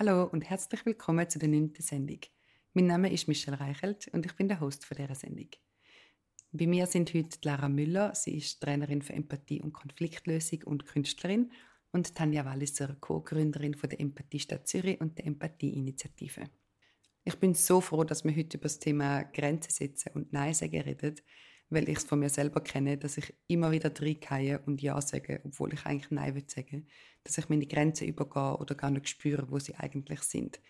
Hallo und herzlich willkommen zu der neunten Sendung. Mein Name ist Michelle Reichelt und ich bin der Host dieser Sendung. Bei mir sind heute Lara Müller, sie ist Trainerin für Empathie und Konfliktlösung und Künstlerin und Tanja Walliser, Co-Gründerin der Empathie Stadt Zürich und der Empathie-Initiative. Ich bin so froh, dass wir heute über das Thema Grenzen setzen und Nein sagen reden, weil ich es von mir selber kenne, dass ich immer wieder reingehe und Ja sage, obwohl ich eigentlich Nein will sagen, dass ich meine Grenzen übergehe oder gar nicht spüre, wo sie eigentlich sind.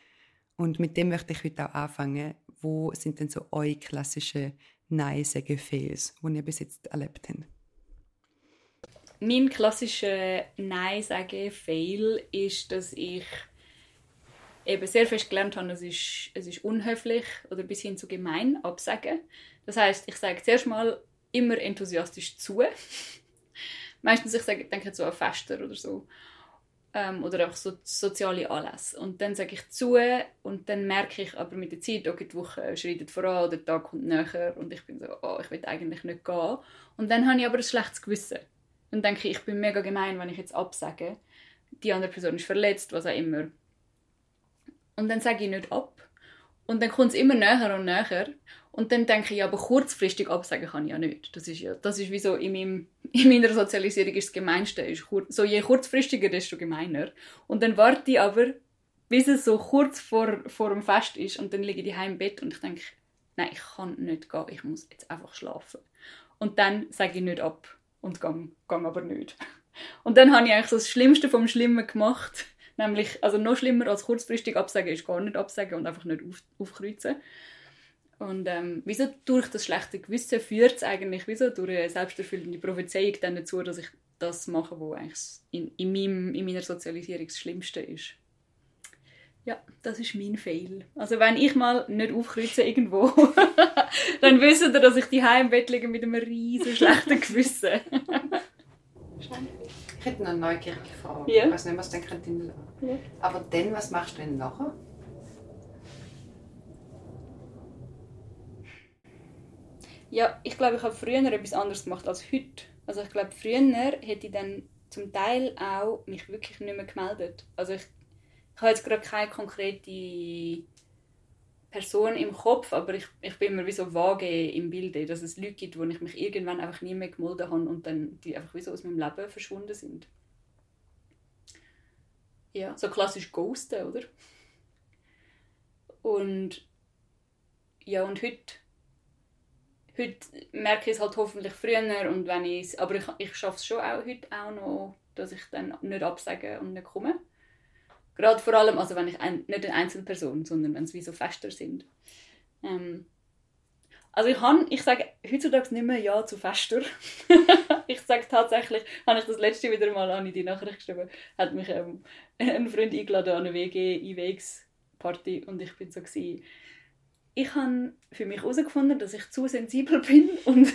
Und mit dem möchte ich heute auch anfangen. Wo sind denn so eure klassischen Nein-Sagen-Fails, die ihr bis jetzt erlebt habt? Mein klassischer Nein-Sagen-Fail ist, dass ich eben sehr fest gelernt habe, es ist, es ist unhöflich oder bis hin zu gemein absagen. Das heißt, ich sage zuerst mal immer enthusiastisch zu. Meistens ich sage, denke so an Fester oder so. Ähm, oder auch so soziale Anlässe. Und dann sage ich zu und dann merke ich aber mit der Zeit, okay, die Woche schreitet voran, der Tag kommt näher und ich bin so, oh, ich will eigentlich nicht gehen. Und dann habe ich aber ein schlechtes Gewissen. Dann denke ich, ich bin mega gemein, wenn ich jetzt absage. Die andere Person ist verletzt, was auch immer. Und dann sage ich nicht ab. Und dann kommt es immer näher und näher. Und dann denke ich, aber kurzfristig absagen kann ich ja nicht. Das ist ja, das ist wie so in, meinem, in meiner Sozialisierung ist das Gemeinste. Ist so je kurzfristiger, desto gemeiner. Und dann warte ich aber, bis es so kurz vor, vor dem Fest ist und dann liege ich heim im Bett und ich denke, nein, ich kann nicht gehen, ich muss jetzt einfach schlafen. Und dann sage ich nicht ab und gehe, gehe aber nicht. Und dann habe ich eigentlich so das Schlimmste vom Schlimmen gemacht Nämlich, also noch schlimmer als kurzfristig absagen ist gar nicht absagen und einfach nicht auf, aufkreuzen. Und ähm, wieso durch das schlechte Gewissen führt es eigentlich wieso durch eine selbsterfüllende Prophezeiung dann dazu, dass ich das mache, was eigentlich in, in, meinem, in meiner Sozialisierung das Schlimmste ist. Ja, das ist mein Fail. Also wenn ich mal nicht aufkreuze irgendwo, dann wisst ihr, dass ich die im Bett liege mit einem riesen schlechten Gewissen. Ich hätte noch eine neugierige Frage. Ja. Ich weiß nicht, was dann könnte ja. Aber dann, was machst du denn nachher? Ja, ich glaube, ich habe früher etwas anderes gemacht als heute. Also ich glaube, früher hätte ich dann zum Teil auch mich wirklich nicht mehr gemeldet. Also ich, ich habe jetzt gerade keine konkrete Person im Kopf, aber ich, ich bin immer wie so vage im Bilde, dass es Leute gibt, wo ich mich irgendwann einfach nie mehr gemeldet habe und dann die einfach wie so aus meinem Leben verschwunden sind. Ja, so klassisch Ghosten, oder? Und ja, und heute, heute merke ich es halt hoffentlich früher und wenn ich aber ich, ich schaffe es schon auch heute auch noch, dass ich dann nicht absage und nicht komme. Gerade vor allem, also wenn ich ein, nicht eine Einzelperson, sondern wenn es wie so Fester sind. Ähm, also ich, kann, ich sage heutzutage nicht mehr Ja zu Fester. ich sage tatsächlich, habe ich das letzte wieder mal an die Nachricht geschrieben, hat mich ähm, ein Freund eingeladen an eine WG-IWX-Party und ich bin so gewesen, ich habe für mich herausgefunden, dass ich zu sensibel bin und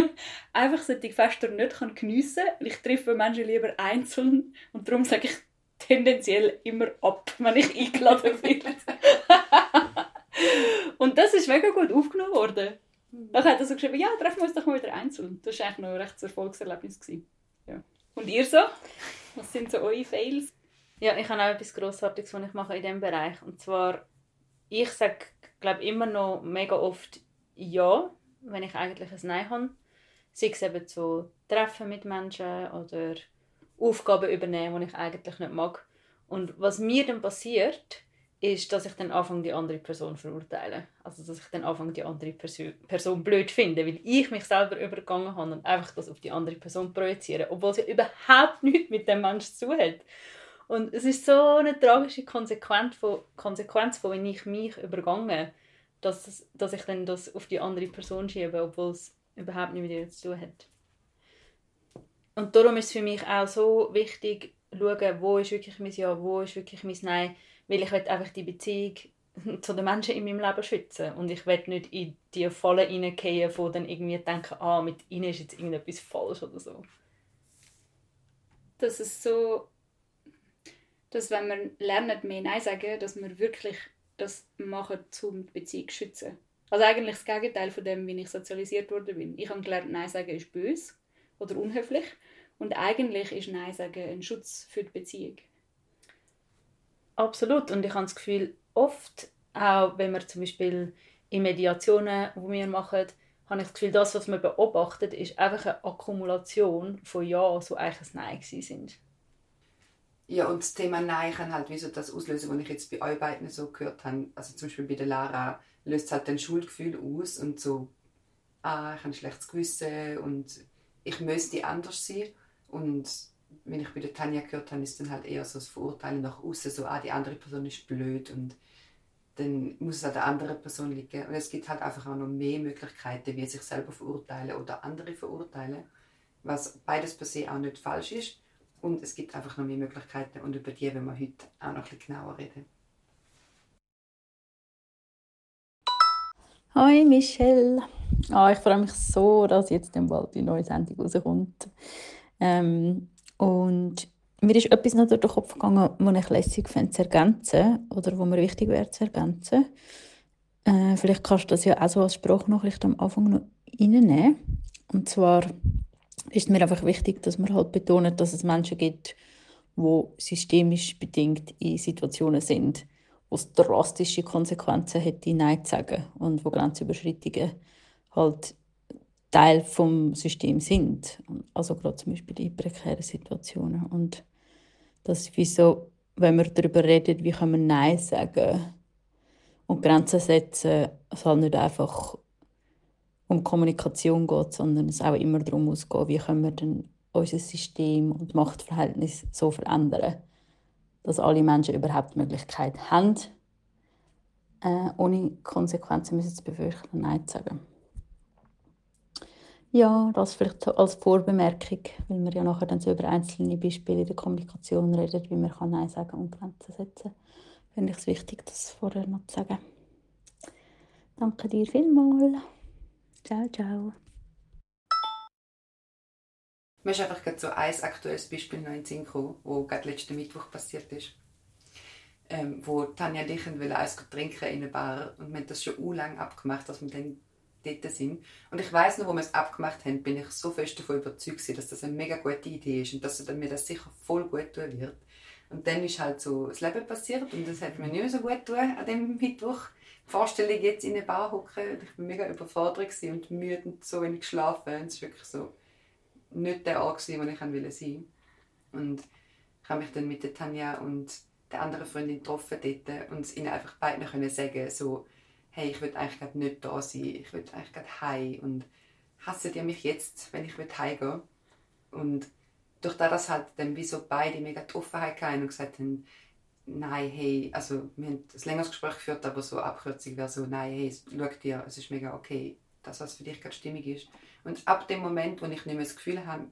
einfach solche Fester nicht geniessen kann. Ich treffe Menschen lieber einzeln und darum sage ich tendenziell immer ab, wenn ich eingeladen werde. und das ist mega gut aufgenommen worden. Mhm. Dann hat er so geschrieben, ja, treffen wir uns doch mal wieder einzeln. Das war eigentlich noch ein rechtes Erfolgserlebnis. Ja. Und ihr so? Was sind so eure Fails? Ja, ich habe auch etwas Grossartiges, was ich mache in diesem Bereich. Und zwar, ich sage, glaube immer noch mega oft Ja, wenn ich eigentlich ein Nein habe. Sei es eben zu Treffen mit Menschen oder Aufgaben übernehmen, die ich eigentlich nicht mag. Und was mir dann passiert, ist, dass ich dann anfange, die andere Person verurteilen. Also, dass ich dann anfange, die andere Perso Person blöd finde, weil ich mich selber übergangen habe und einfach das auf die andere Person projiziere, obwohl sie überhaupt nichts mit dem Menschen zu hat. Und es ist so eine tragische Konsequenz von, Konsequenz von wenn ich mich übergange, dass, dass ich dann das auf die andere Person schiebe, obwohl es überhaupt nichts mit ihr zu tun hat. Und darum ist es für mich auch so wichtig, schauen, wo ist wirklich mein Ja, wo ist wirklich mein Nein, weil ich will einfach die Beziehung zu den Menschen in meinem Leben schützen und ich will nicht in die Falle hineingehen, wo dann irgendwie denken, ah, mit ihnen ist jetzt irgendetwas falsch oder so. Das ist so, dass wenn wir lernen, mehr Nein sagen, dass wir wirklich das machen, um die Beziehung zu schützen. Also eigentlich das Gegenteil von dem, wie ich sozialisiert worden bin. Ich habe gelernt, Nein sagen ist böse oder unhöflich. Und eigentlich ist Nein sagen ein Schutz für die Beziehung. Absolut. Und ich habe das Gefühl, oft, auch wenn wir zum Beispiel in Mediationen, die wir machen, habe ich das Gefühl, das, was man beobachtet, ist einfach eine Akkumulation von Ja, so eigentlich ein Nein sind. Ja, und das Thema Nein kann halt wie so das auslösen, was ich jetzt bei euch beiden so gehört habe. Also zum Beispiel bei der Lara löst halt ein Schuldgefühl aus und so, ah, ich habe ein schlechtes Gewissen und ich müsste anders sein. Und wenn ich bei der Tanja gehört habe, ist dann halt eher so das Verurteilen nach außen, so, ah, die andere Person ist blöd und dann muss es an der anderen Person liegen. Und es gibt halt einfach auch noch mehr Möglichkeiten, wie sich selber verurteilen oder andere verurteilen, was beides per se auch nicht falsch ist. Und es gibt einfach noch mehr Möglichkeiten und über die werden wir heute auch noch ein bisschen genauer reden. Hi Michelle. Ah, ich freue mich so, dass jetzt bald die neue Sendung rauskommt. Ähm, und mir ist etwas noch durch den Kopf gegangen, was ich lässig finde zu ergänzen oder wo mir wichtig wäre zu ergänzen. Äh, vielleicht kannst du das ja auch so als Sprachnachricht am Anfang noch reinnehmen. Und zwar ist mir einfach wichtig, dass man halt betont, dass es Menschen gibt, die systemisch bedingt in Situationen sind, wo es drastische Konsequenzen hätte, Nein zu sagen und wo Grenzüberschreitungen halt Teil vom System sind. Also gerade zum Beispiel in prekären Situationen. Und das ist wie wenn wir darüber reden, wie kann man Nein sagen und Grenzen setzen, es halt nicht einfach um Kommunikation geht, sondern es auch immer darum muss wie können wir denn unser System und Machtverhältnis so verändern, dass alle Menschen überhaupt die Möglichkeit haben, äh, ohne Konsequenzen müssen zu befürchten, Nein zu sagen. Ja, das vielleicht als Vorbemerkung, weil wir ja nachher dann so über einzelne Beispiele in der Kommunikation reden, wie man kann Nein sagen und Grenzen setzen. Finde ich es wichtig, das vorher noch zu sagen. Danke dir vielmals. Ciao, ciao. Mir ist einfach gerade so ein aktuelles Beispiel noch in den Sinn gekommen, das gerade letzten Mittwoch passiert ist. Ähm, wo Tanja und ich eins trinken in einer Bar und wir haben das schon lange abgemacht, dass wir dann dort sind. Und ich weiß noch, wo wir es abgemacht haben, bin ich so fest davon überzeugt, dass das eine mega gute Idee ist und dass mir das sicher voll gut tun wird. Und dann ist halt so das Leben passiert und das hat mir nicht mehr so gut tun an dem Mittwoch. Die Vorstellung jetzt in eine Bar hocken, ich war mega überfordert und müde und so wenig geschlafen. Es war wirklich so nicht der Ort, wo ich sein wollte. Und ich habe mich dann mit der Tanja und der anderen Freundin getroffen dort und ihnen einfach beiden können sagen, so, hey, ich will eigentlich gerade nicht da sein, ich will eigentlich gerade heim und hassen ihr mich jetzt, wenn ich heimgehe? Und durch das, halt dann wie so beide mega die Offenheit hatten und gesagt haben, nein, hey, also wir haben ein längeres Gespräch geführt, aber so Abkürzung wäre so, nein, hey, schau dir, es ist mega okay, das, was für dich gerade stimmig ist. Und ab dem Moment, wo ich nicht mehr das Gefühl hatte,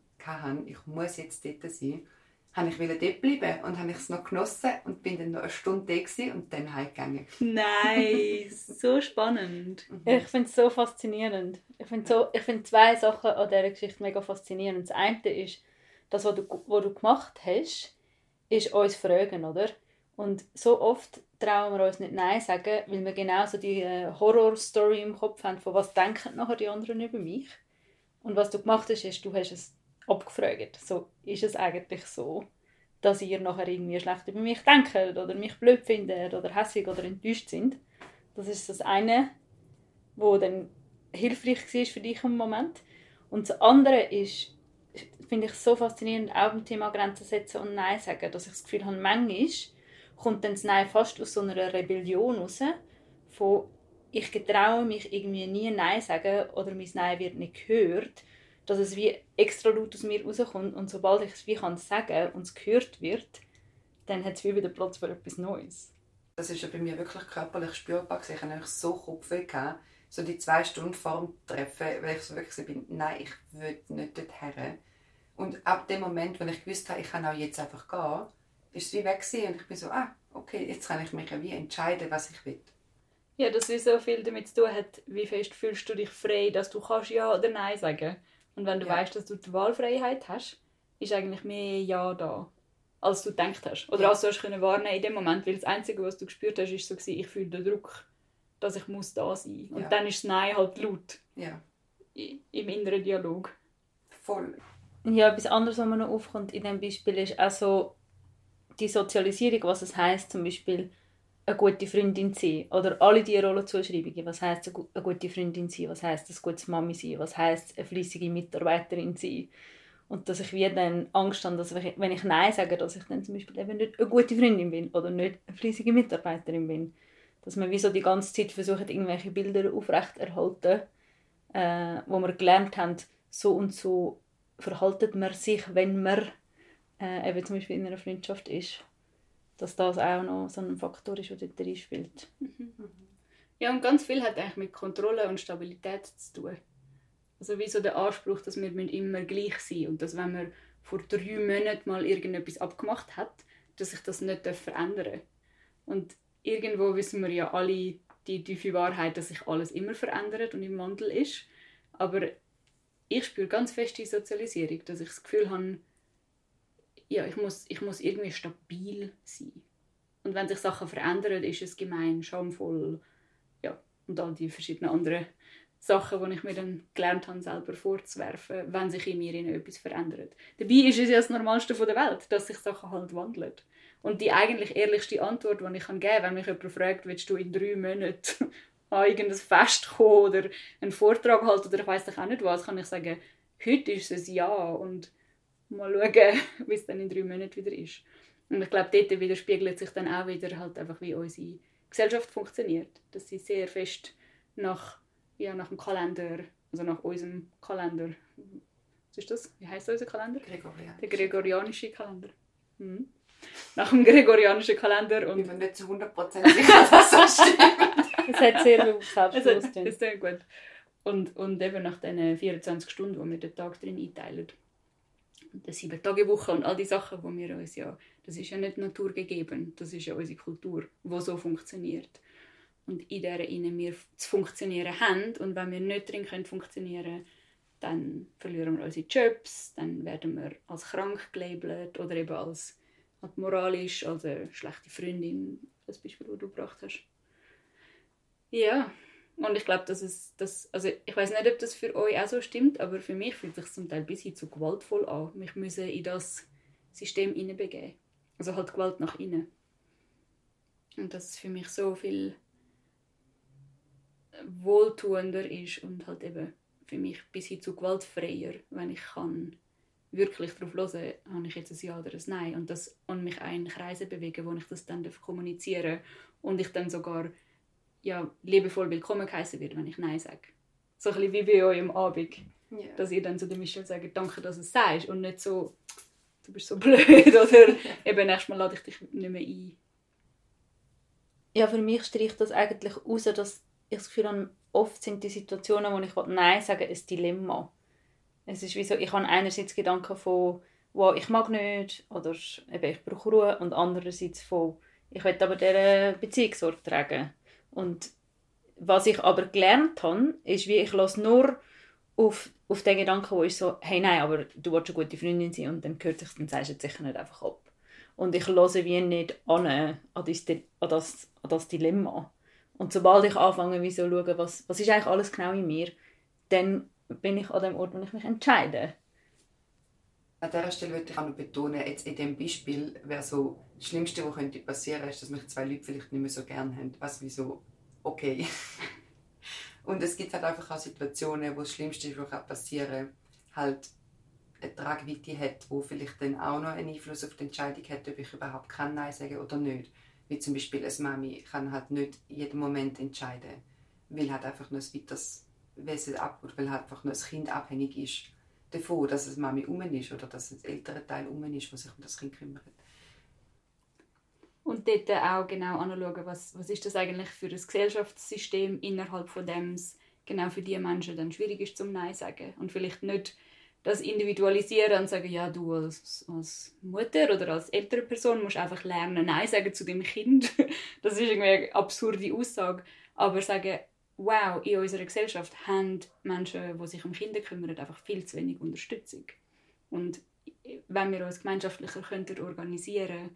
ich muss jetzt dort sein, habe ich wieder dort bleiben und habe es noch genossen und bin dann noch eine Stunde da und dann heimgegangen. Nice, so spannend. Mhm. Ich finde es so faszinierend. Ich finde so, find zwei Sachen an dieser Geschichte mega faszinierend. Das eine ist, das, was du, was du gemacht hast, ist uns fragen, oder? Und so oft trauen wir uns nicht Nein sagen, weil wir genau so die äh, Horror-Story im Kopf haben, von was denken nachher die anderen über mich. Und was du gemacht hast, ist, du hast es abgefragt. So, ist es eigentlich so, dass ihr nachher irgendwie schlecht über mich denkt oder mich blöd findet oder hässlich oder enttäuscht sind. Das ist das eine, wo dann hilfreich war für dich im Moment. Und das andere ist, finde ich so faszinierend, auch beim Thema Grenzen setzen und Nein sagen, dass ich das Gefühl habe, manchmal kommt dann Nein fast aus so einer Rebellion raus, von ich getraue mich irgendwie nie Nein sagen oder mein Nein wird nicht gehört dass es wie extra laut aus mir rauskommt und sobald ich es wie kann sagen und es gehört wird, dann hat es wie wieder Platz für etwas Neues. Das ist ja bei mir wirklich körperlich spürbar. Ich hatte so Kopfweh. Gehabt. So die zwei Stunden vor dem Treffen, weil ich so wirklich bin, nein, ich will nicht dorthin. Und ab dem Moment, wo ich gewusst habe, ich kann auch jetzt einfach gehen, ist es wie weg gewesen. und ich bin so, ah, okay, jetzt kann ich mich ja wie entscheiden, was ich will. Ja, das wie so viel damit zu tun hat, wie fest fühlst du dich frei, dass du kannst Ja oder Nein sagen kannst. Und wenn du ja. weißt, dass du die Wahlfreiheit hast, ist eigentlich mehr Ja da, als du gedacht hast. Oder ja. als du hast können wahrnehmen in dem Moment, weil das Einzige, was du gespürt hast, ist so gewesen, ich fühle den Druck, dass ich muss da sein. Und ja. dann ist das Nein halt laut. Ja. Im inneren Dialog. Voll. Ja, etwas anderes, was mir noch aufkommt in diesem Beispiel, ist auch so die Sozialisierung, was es heißt, zum Beispiel eine gute Freundin sein oder alle die Rollenzuschreibungen. Was heißt eine gute Freundin sein? Was heißt eine gute Mami sein? Was heißt eine fließige Mitarbeiterin sein? Und dass ich wie dann Angst habe, dass ich, wenn ich Nein sage, dass ich dann zum Beispiel eben nicht eine gute Freundin bin oder nicht eine fließige Mitarbeiterin bin. Dass man wie so die ganze Zeit versucht, irgendwelche Bilder aufrechterhalten, äh, wo wir gelernt haben, so und so verhaltet man sich, wenn man äh, eben zum Beispiel in einer Freundschaft ist. Dass das auch noch so ein Faktor ist, der dort drin spielt. Mhm. Ja, und ganz viel hat eigentlich mit Kontrolle und Stabilität zu tun. Also wie so der Anspruch, dass wir immer gleich sein müssen und dass wenn man vor drei Monaten mal irgendetwas abgemacht hat, dass sich das nicht verändern darf. Und irgendwo wissen wir ja alle die tiefe Wahrheit, dass sich alles immer verändert und im Wandel ist. Aber ich spüre ganz fest die Sozialisierung, dass ich das Gefühl habe, ja, ich muss, ich muss irgendwie stabil sein. Und wenn sich Sachen verändern, ist es gemein, schamvoll, ja, und all die verschiedenen anderen Sachen, die ich mir dann gelernt habe, selber vorzuwerfen, wenn sich in mir etwas verändert. Dabei ist es ja das Normalste der Welt, dass sich Sachen halt wandeln. Und die eigentlich ehrlichste Antwort, die ich geben kann, wenn mich jemand fragt, willst du in drei Monaten an irgendein Fest kommen oder einen Vortrag halten oder ich weiß auch nicht was, kann ich sagen, heute ist es Ja und mal schauen, wie es dann in drei Monaten wieder ist. Und ich glaube, dort widerspiegelt sich dann auch wieder halt einfach, wie unsere Gesellschaft funktioniert. Dass sie sehr fest nach, ja, nach dem Kalender, also nach unserem Kalender, was ist das? Wie heißt unser Kalender? Gregorianisch. Der gregorianische Kalender. Mhm. Nach dem gregorianischen Kalender. Und ich bin nicht zu 100% sicher, dass das so stimmt. Es hat sehr viel es Selbstbewusstsein. ist sehr gut. Und, und eben nach den 24 Stunden, wo wir den Tag drin einteilen. Und die sieben Tage Woche und all die Sachen, wo wir uns ja, das ist ja nicht naturgegeben, das ist ja unsere Kultur, wo so funktioniert. Und in der innen wir zu funktionieren haben und wenn wir nicht drin können funktionieren, dann verlieren wir unsere Jobs, dann werden wir als krank gelabelt oder eben als moralisch, als eine schlechte Freundin, das Beispiel, das du gebracht hast. Ja, und ich glaube, dass es, das, also ich weiß nicht, ob das für euch auch so stimmt, aber für mich fühlt sich zum Teil ein bisschen zu gewaltvoll an. Mich müssen in das System hineinbegeben. Also halt Gewalt nach innen. Und dass es für mich so viel wohltuender ist und halt eben für mich ein bisschen zu gewaltfreier, wenn ich kann wirklich darauf hören, habe ich jetzt ein Ja oder ein Nein und das und mich in Kreise bewegen, wo ich das dann kommunizieren darf und ich dann sogar ja, liebevoll willkommen geheißen wird, wenn ich Nein sage. So ein bisschen wie bei euch am Abend. Ja. Dass ihr dann zu der Michelle sagt, danke, dass du es sagst und nicht so, du bist so blöd oder eben nächstes Mal lade ich dich nicht mehr ein. Ja, für mich streicht das eigentlich raus, dass ich das Gefühl habe, oft sind die Situationen, wo ich Nein sage, ein Dilemma. Es ist wie so, ich habe einerseits Gedanken von, wow, ich mag nicht oder eben, ich brauche Ruhe und andererseits von, ich will aber dieser Beziehung Sorge tragen. Und was ich aber gelernt habe, ist, wie ich lasse nur auf, auf den Gedanken, wo ich so, hey nein, aber du willst eine gute Freundin sein und dann gehört sich, dann sagst du sicher nicht einfach ab. Und ich höre wie nicht an, an, das, an, das, an das Dilemma. Und sobald ich anfange, wie so schauen, was, was ist eigentlich alles genau in mir, dann bin ich an dem Ort, wo ich mich entscheide. An dieser Stelle würde ich auch noch betonen, jetzt in diesem Beispiel wäre so, das Schlimmste, was könnte passieren, ist, dass mich zwei Leute vielleicht nicht mehr so gerne haben. Was wie so, okay. Und es gibt halt einfach auch Situationen, wo das Schlimmste, was passieren kann, halt eine Tragweite hat, wo vielleicht dann auch noch einen Einfluss auf die Entscheidung hat, ob ich überhaupt kann Nein sagen oder nicht. Wie zum Beispiel eine Mami kann halt nicht jeden Moment entscheiden, weil halt einfach noch ein weiteres Wesen abgeht, weil halt einfach noch das Kind abhängig ist davon, dass es Mami um ist oder dass es ältere Teil um ist, der sich um das Kind kümmert. Und dort auch genau anschauen, was, was ist das eigentlich für ein Gesellschaftssystem, innerhalb von dem es genau für die Menschen dann schwierig ist zum Nein sagen. Und vielleicht nicht das individualisieren und sagen, ja, du als, als Mutter oder als ältere Person musst einfach lernen, Nein sagen zu dem Kind. Das ist irgendwie eine absurde Aussage. Aber sagen, wow, in unserer Gesellschaft haben Menschen, die sich um Kinder kümmern, einfach viel zu wenig Unterstützung. Und wenn wir uns gemeinschaftlicher könnten organisieren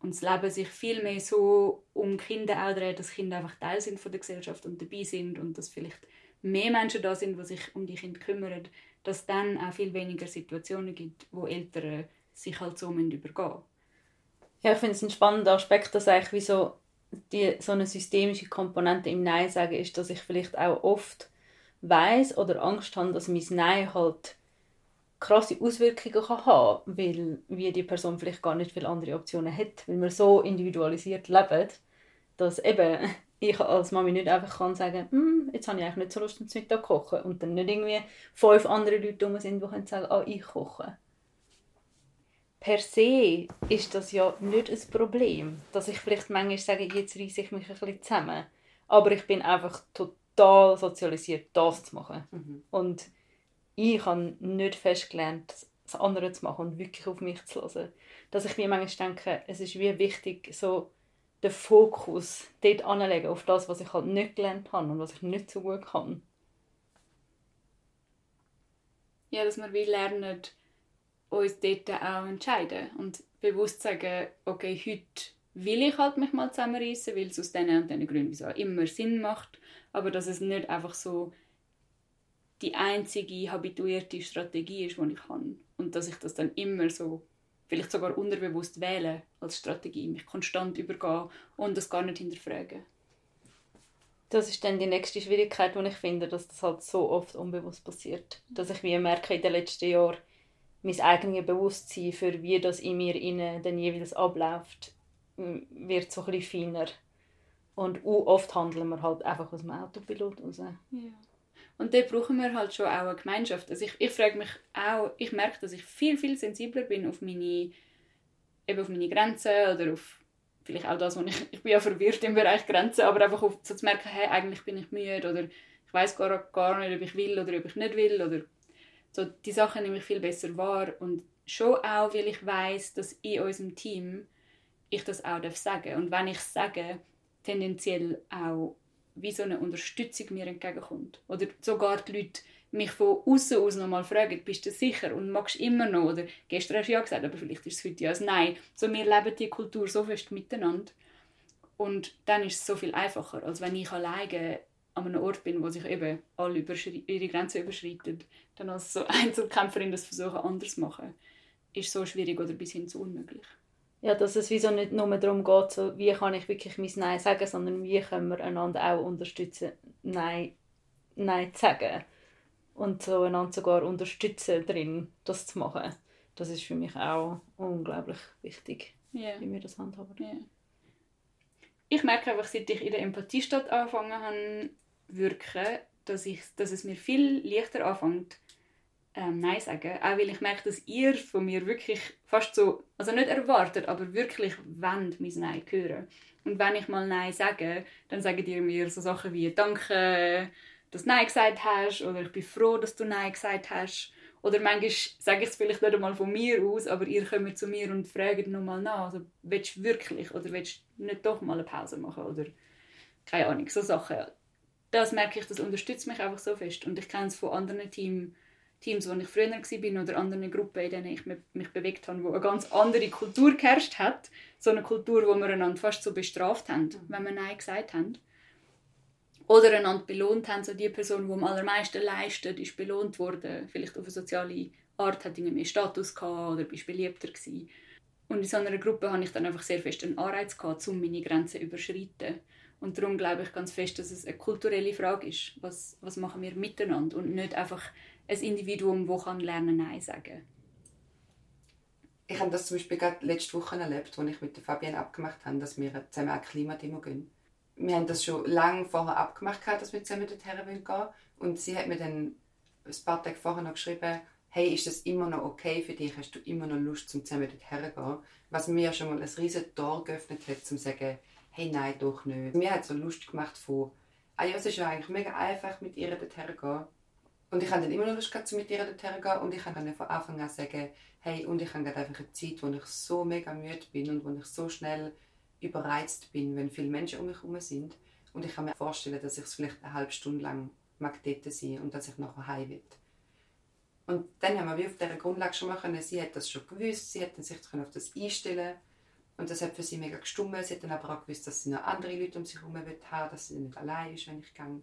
und das Leben sich viel mehr so um Kinder dreht, dass Kinder einfach Teil sind von der Gesellschaft und dabei sind und dass vielleicht mehr Menschen da sind, die sich um die Kinder kümmern, dass dann auch viel weniger Situationen gibt, wo Eltern sich halt so übergehen Ja, ich finde es ein spannender Aspekt, dass eigentlich wie so, die, so eine systemische Komponente im Nein sagen ist, dass ich vielleicht auch oft weiß oder Angst habe, dass mein Nein halt krasse Auswirkungen kann haben weil wie die Person vielleicht gar nicht viele andere Optionen hat, weil wir so individualisiert leben, dass eben ich als Mami nicht einfach kann sagen hm, jetzt habe ich eigentlich nicht so Lust, zum Mittag kochen und dann nicht irgendwie fünf andere Leute rum sind, die können sagen, ah, ich koche. Per se ist das ja nicht ein Problem, dass ich vielleicht manchmal sage, jetzt reiße ich mich ein bisschen zusammen. Aber ich bin einfach total sozialisiert, das zu machen. Mhm. Und ich habe nicht festgelernt, das andere zu machen und wirklich auf mich zu hören. Dass ich mir manchmal denke, es ist wie wichtig, so den Fokus dort anlegen, auf das, was ich halt nicht gelernt habe und was ich nicht so gut kann. Ja, dass wir wie lernen, uns dort auch entscheiden und bewusst sagen, okay, heute will ich halt mich mal zusammenreißen, weil es aus diesen und diesen Gründen wieso immer Sinn macht, aber dass es nicht einfach so die einzige habituierte Strategie ist, die ich habe und dass ich das dann immer so vielleicht sogar unterbewusst wählen als Strategie, mich konstant übergehen und das gar nicht hinterfragen. Das ist dann die nächste Schwierigkeit, die ich finde, dass das halt so oft unbewusst passiert. Dass ich wie merke in den letzten Jahren, mein eigenes Bewusstsein für wie das in mir innen dann jeweils abläuft, wird so ein feiner. Und oft handeln wir halt einfach aus dem Autopilot raus. Ja. Und da brauchen wir halt schon auch eine Gemeinschaft. Also ich, ich frage mich auch, ich merke, dass ich viel, viel sensibler bin auf meine, eben auf meine Grenzen oder auf vielleicht auch das, wo ich, ich bin ja verwirrt im Bereich Grenzen, aber einfach auf, so zu merken, hey, eigentlich bin ich müde oder ich weiß gar, gar nicht, ob ich will oder ob ich nicht will oder so, die Sachen nehme ich viel besser wahr und schon auch, weil ich weiß, dass in unserem Team ich das auch sagen darf und wenn ich es sage, tendenziell auch wie so eine Unterstützung mir entgegenkommt. Oder sogar die Leute mich von außen aus nochmal fragen, bist du sicher und magst immer noch? Oder gestern hast du ja gesagt, aber vielleicht ist es heute ja ein Nein. So, wir leben die Kultur so fest miteinander. Und dann ist es so viel einfacher, als wenn ich alleine an einem Ort bin, wo sich eben alle ihre Grenzen überschreiten. Dann als so Einzelkämpferin das versuchen, anders zu machen, ist so schwierig oder bis hin zu unmöglich ja, dass es wieso nicht nur darum geht, so, wie kann ich wirklich mein Nein sagen, sondern wie können wir einander auch unterstützen, Nein, Nein zu sagen. Und so einander sogar unterstützen drin, das zu machen. Das ist für mich auch unglaublich wichtig, yeah. wie wir das handhaben. Yeah. Ich merke einfach, seit ich in der Empathiestadt angefangen habe, wirken, dass, ich, dass es mir viel leichter anfängt, ähm, Nein sagen. Auch weil ich merke, dass ihr von mir wirklich fast so, also nicht erwartet, aber wirklich wollt mein Nein hören. Und wenn ich mal Nein sage, dann sagt ihr mir so Sachen wie «Danke, dass du Nein gesagt hast» oder «Ich bin froh, dass du Nein gesagt hast». Oder manchmal sage ich es vielleicht nicht einmal von mir aus, aber ihr kommt zu mir und fragt nochmal nach. Also, willst du wirklich oder willst du nicht doch mal eine Pause machen? Oder keine Ahnung, so Sachen. Das merke ich, das unterstützt mich einfach so fest. Und ich kenne es von anderen Teams, Teams, wo ich früher war oder anderen Gruppen, in denen ich mich bewegt habe, wo eine ganz andere Kultur geherrscht hat. So eine Kultur, wo wir einander fast so bestraft haben, mhm. wenn wir Nein gesagt haben. Oder einander belohnt haben. So die Person, die am allermeisten leistet, ist belohnt worden. Vielleicht auf eine soziale Art, hat mehr Status gehabt oder bist beliebter gewesen. Und in so einer Gruppe hatte ich dann einfach sehr fest einen Anreiz gehabt, um meine Grenzen zu überschreiten. Und darum glaube ich ganz fest, dass es eine kulturelle Frage ist. Was, was machen wir miteinander? Und nicht einfach ein Individuum, das kann lernen Nein sagen Ich habe das zum Beispiel gerade letzte Woche erlebt, als ich mit Fabienne abgemacht habe, dass wir zusammen eine Klimademo gehen. Wir haben das schon lange vorher abgemacht, dass wir zusammen dorthin gehen Und sie hat mir dann ein paar Tage vorher noch geschrieben, hey, ist das immer noch okay für dich? Hast du immer noch Lust, zum zusammen dorthin zu gehen? Was mir schon mal ein riesiges Tor geöffnet hat, um zu sagen, hey, nein, doch nicht. Mir hat so Lust gemacht von, ah ja, es ist ja eigentlich mega einfach, mit ihr dorthin zu gehen. Und ich habe dann immer noch Lust gehabt, mit ihr dorthin gehen und ich kann von Anfang an sagen, hey, und ich habe gerade einfach eine Zeit, wo ich so mega müde bin und wo ich so schnell überreizt bin, wenn viele Menschen um mich herum sind. Und ich kann mir vorstellen, dass ich es vielleicht eine halbe Stunde lang mag dort sein und dass ich nachher heim will. Und dann haben wir auf dieser Grundlage schon machen, sie hat das schon gewusst, sie hat sich auf das einstellen und das hat für sie mega gestummt. Sie hat dann aber auch gewusst, dass sie noch andere Leute um sich herum haben dass sie nicht allein ist, wenn ich gehe.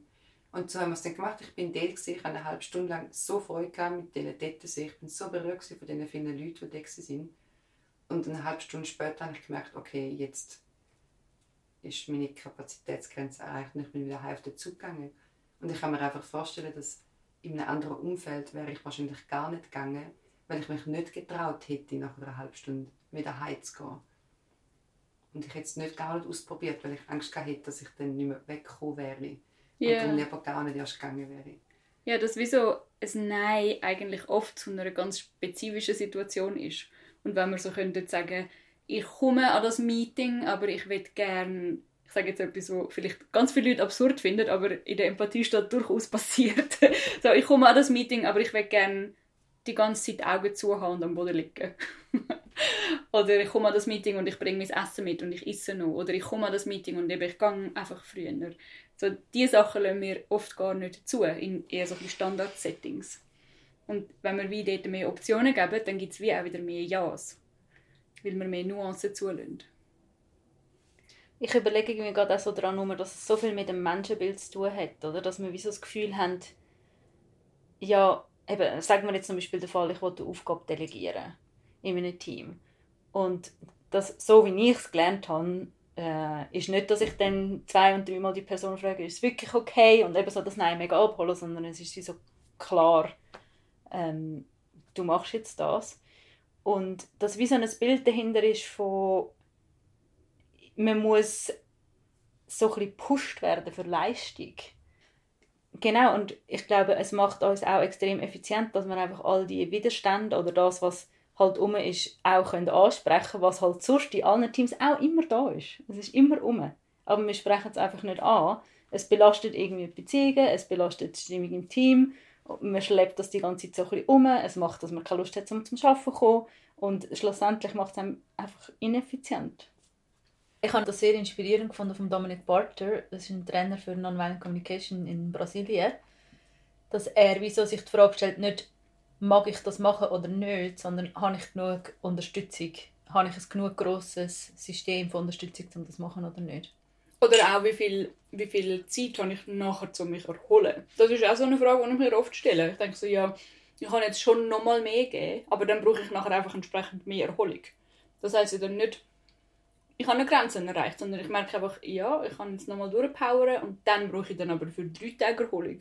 Und so haben wir es dann gemacht. Ich bin dort, ich habe eine halbe Stunde lang so Freude mit diesen dort. Ich bin so berührt von den vielen Leuten, die da waren. Und eine halbe Stunde später habe ich gemerkt, okay, jetzt ist meine Kapazitätsgrenze erreicht und ich bin wieder auf den Zug gegangen. Und ich kann mir einfach vorstellen, dass in einem anderen Umfeld wäre ich wahrscheinlich gar nicht gegangen, weil ich mich nicht getraut hätte, nach einer halben Stunde wieder heimzugehen. Und ich hätte es nicht gar nicht ausprobiert, weil ich Angst hatte, dass ich dann nicht mehr weggekommen wäre. Yeah. Und dann lieber gar nicht erst gegangen wäre. Ja, dass wie so ein Nein eigentlich oft zu einer ganz spezifischen Situation ist. Und wenn wir so könnten sagen, ich komme an das Meeting, aber ich würde gerne, ich sage jetzt etwas, was vielleicht ganz viele Leute absurd finden, aber in der Empathie steht durchaus passiert. so, ich komme an das Meeting, aber ich würde gerne die ganze Zeit Augen zu haben und am Boden liegen. Oder ich komme an das Meeting und ich bringe mein Essen mit und ich esse noch. Oder ich komme an das Meeting und eben, ich gehe einfach früher. So, diese Sachen lassen wir oft gar nicht zu, in eher so Standard-Settings. Und wenn wir wie dort mehr Optionen geben, dann gibt es wie auch wieder mehr Ja's. Weil wir mehr Nuancen zulassen. Ich überlege mir gerade auch so daran, dass es so viel mit dem Menschenbild zu tun hat. Oder? Dass wir wie so das Gefühl haben, ja, eben, sagen wir jetzt zum Beispiel den Fall, ich will eine Aufgabe delegieren in einem Team. Und das, so wie ich es gelernt habe, äh, ist nicht, dass ich dann zwei- und dreimal die Person frage, ist es wirklich okay? Und eben so das Nein mega abholen, sondern es ist so klar, ähm, du machst jetzt das. Und dass wie so ein Bild dahinter ist von, man muss so ein gepusht werden für Leistung. Genau, und ich glaube, es macht uns auch extrem effizient, dass wir einfach all die Widerstände oder das, was halt um ist, auch können ansprechen was halt sonst in allen Teams auch immer da ist. Es ist immer um. Aber wir sprechen es einfach nicht an. Es belastet irgendwie die Beziehungen, es belastet die Stimmung im Team. Man schleppt das die ganze Zeit so ein bisschen um. Es macht, dass man keine Lust hat, um zum Arbeiten zu kommen. Und schlussendlich macht es einem einfach ineffizient. Ich habe das sehr inspirierend gefunden von Dominic Barter. Das ist ein Trainer für Nonviolent Communication in Brasilien. Dass er wieso sich die Frage stellt, nicht mag ich das machen oder nicht, sondern habe ich genug Unterstützung, habe ich ein genug grosses System von Unterstützung, um das zu machen oder nicht. Oder auch, wie viel, wie viel Zeit habe ich nachher, um mich zu erholen. Das ist auch so eine Frage, die ich mir oft stelle. Ich denke so, ja, ich kann jetzt schon noch mal mehr geben, aber dann brauche ich nachher einfach entsprechend mehr Erholung. Das heisst ja dann nicht, ich habe eine Grenze erreicht, sondern ich merke einfach, ja, ich kann jetzt noch mal durchpowern und dann brauche ich dann aber für drei Tage Erholung.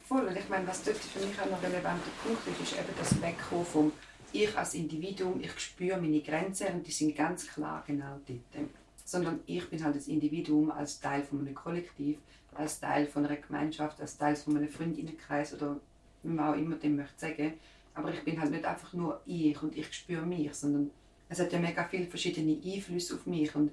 Voll. Und ich meine, was dort für mich auch noch ein relevanter Punkt ist, ist eben das Wegkommen vom Ich als Individuum, ich spüre meine Grenzen und die sind ganz klar genau dort. Sondern ich bin halt das Individuum als Teil von einem Kollektiv, als Teil von einer Gemeinschaft, als Teil von einem Freundinnenkreis oder wie man auch immer dem möchte sagen. Aber ich bin halt nicht einfach nur ich und ich spüre mich, sondern es hat ja mega viele verschiedene Einflüsse auf mich und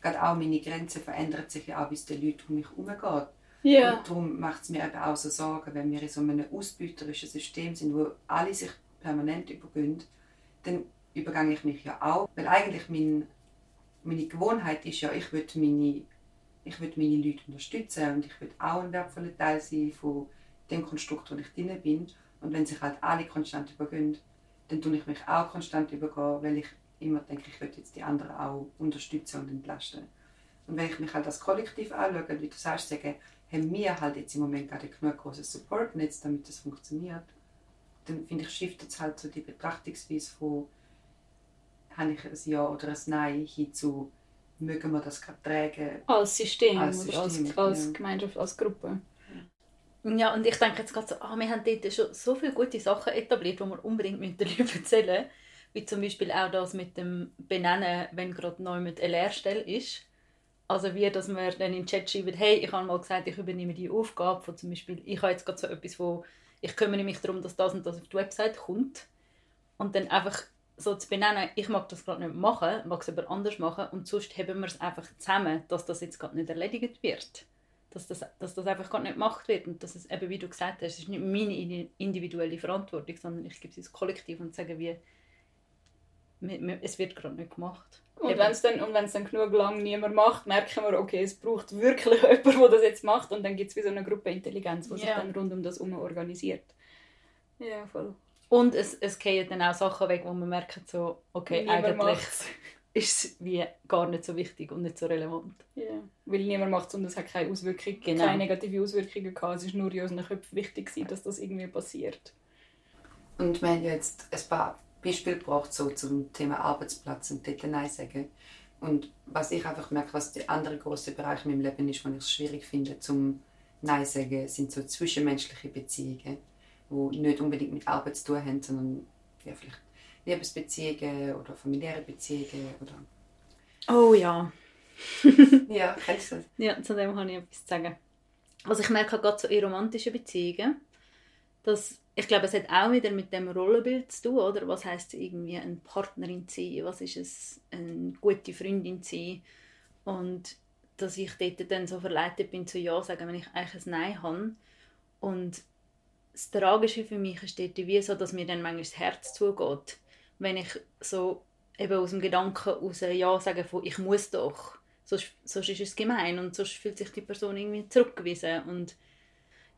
gerade auch meine Grenzen verändern sich ja auch, wie es den Leuten um mich herumgeht. Ja. Und darum macht es mir eben auch so Sorgen, wenn wir in so einem ausbeuterischen System sind, wo alle sich permanent übergehen, dann übergehe ich mich ja auch. Weil eigentlich mein, meine Gewohnheit ist ja, ich will meine, ich will meine Leute unterstützen und ich will auch ein wertvoller Teil sein von dem Konstrukt, wo ich drin bin. Und wenn sich halt alle konstant übergehen, dann tue ich mich auch konstant übergehen, weil ich immer denke, ich will jetzt die anderen auch unterstützen und entlasten. Und wenn ich mich halt als Kollektiv anschaue, wie du sagst, sage, haben wir halt jetzt im Moment gerade genug großes Supportnetz, damit das funktioniert, dann finde ich, shiftet es halt so die Betrachtungsweise von habe ich ein Ja oder ein Nein hinzu, mögen wir das gerade tragen. Als System, als, System, als, als ja. Gemeinschaft, als Gruppe. Ja, und ich denke jetzt gerade so, ah, wir haben dort schon so viele gute Sachen etabliert, die wir unbedingt mit den Leuten erzählen Wie zum Beispiel auch das mit dem Benennen, wenn gerade neu mit eine Lehrstelle ist. Also wie, dass man dann in den Chat schreibt, hey, ich habe mal gesagt, ich übernehme die Aufgabe von zum Beispiel, ich habe jetzt gerade so etwas, wo ich kümmere mich darum, dass das und das auf die Website kommt. Und dann einfach so zu benennen, ich mag das gerade nicht machen, mag es aber anders machen und sonst haben wir es einfach zusammen, dass das jetzt gerade nicht erledigt wird. Dass das, dass das einfach gerade nicht gemacht wird und dass es eben, wie du gesagt hast, es ist nicht meine individuelle Verantwortung, sondern ich gebe es ins Kollektiv und sage, wie, es wird gerade nicht gemacht. Und wenn es dann, dann genug lang niemand macht, merken wir, okay, es braucht wirklich jemanden, der das jetzt macht. Und dann gibt es wie so eine Gruppe Intelligenz, die ja. sich dann rund um das herum organisiert. Ja, voll. Und es, es gehen dann auch Sachen weg, wo man merkt, so, okay, niemand eigentlich macht's. ist es wie gar nicht so wichtig und nicht so relevant. Ja, weil niemand macht es und es hat keine Auswirkung, genau. keine negative Auswirkungen gehabt. Es war nur in unseren Köpfen wichtig, dass das irgendwie passiert. Und wir haben jetzt ein paar Beispiel gebracht, so zum Thema Arbeitsplatz und dort Nein sagen. Und was ich einfach merke, was der andere große Bereich in meinem Leben ist, wo ich es schwierig finde, zum Nein sagen, sind so zwischenmenschliche Beziehungen, die nicht unbedingt mit Arbeit zu tun haben, sondern ja, vielleicht Liebesbeziehungen oder familiäre Beziehungen oder... Oh ja. ja, kennst du das? Ja, zu dem habe ich etwas zu sagen. Was ich merke, gerade so in romantischen Beziehungen, dass ich glaube, es hat auch wieder mit dem Rollenbild zu tun, oder? Was heißt irgendwie eine Partnerin zu sein? Was ist es, eine gute Freundin zu sein? Und dass ich dort dann so verleitet bin zu Ja sagen, wenn ich eigentlich ein Nein habe. Und das Tragische für mich ist dort wie so, dass mir dann manchmal das Herz zugeht, wenn ich so eben aus dem Gedanken aus Ja sage von «ich muss doch», sonst, sonst ist es gemein und sonst fühlt sich die Person irgendwie zurückgewiesen. Und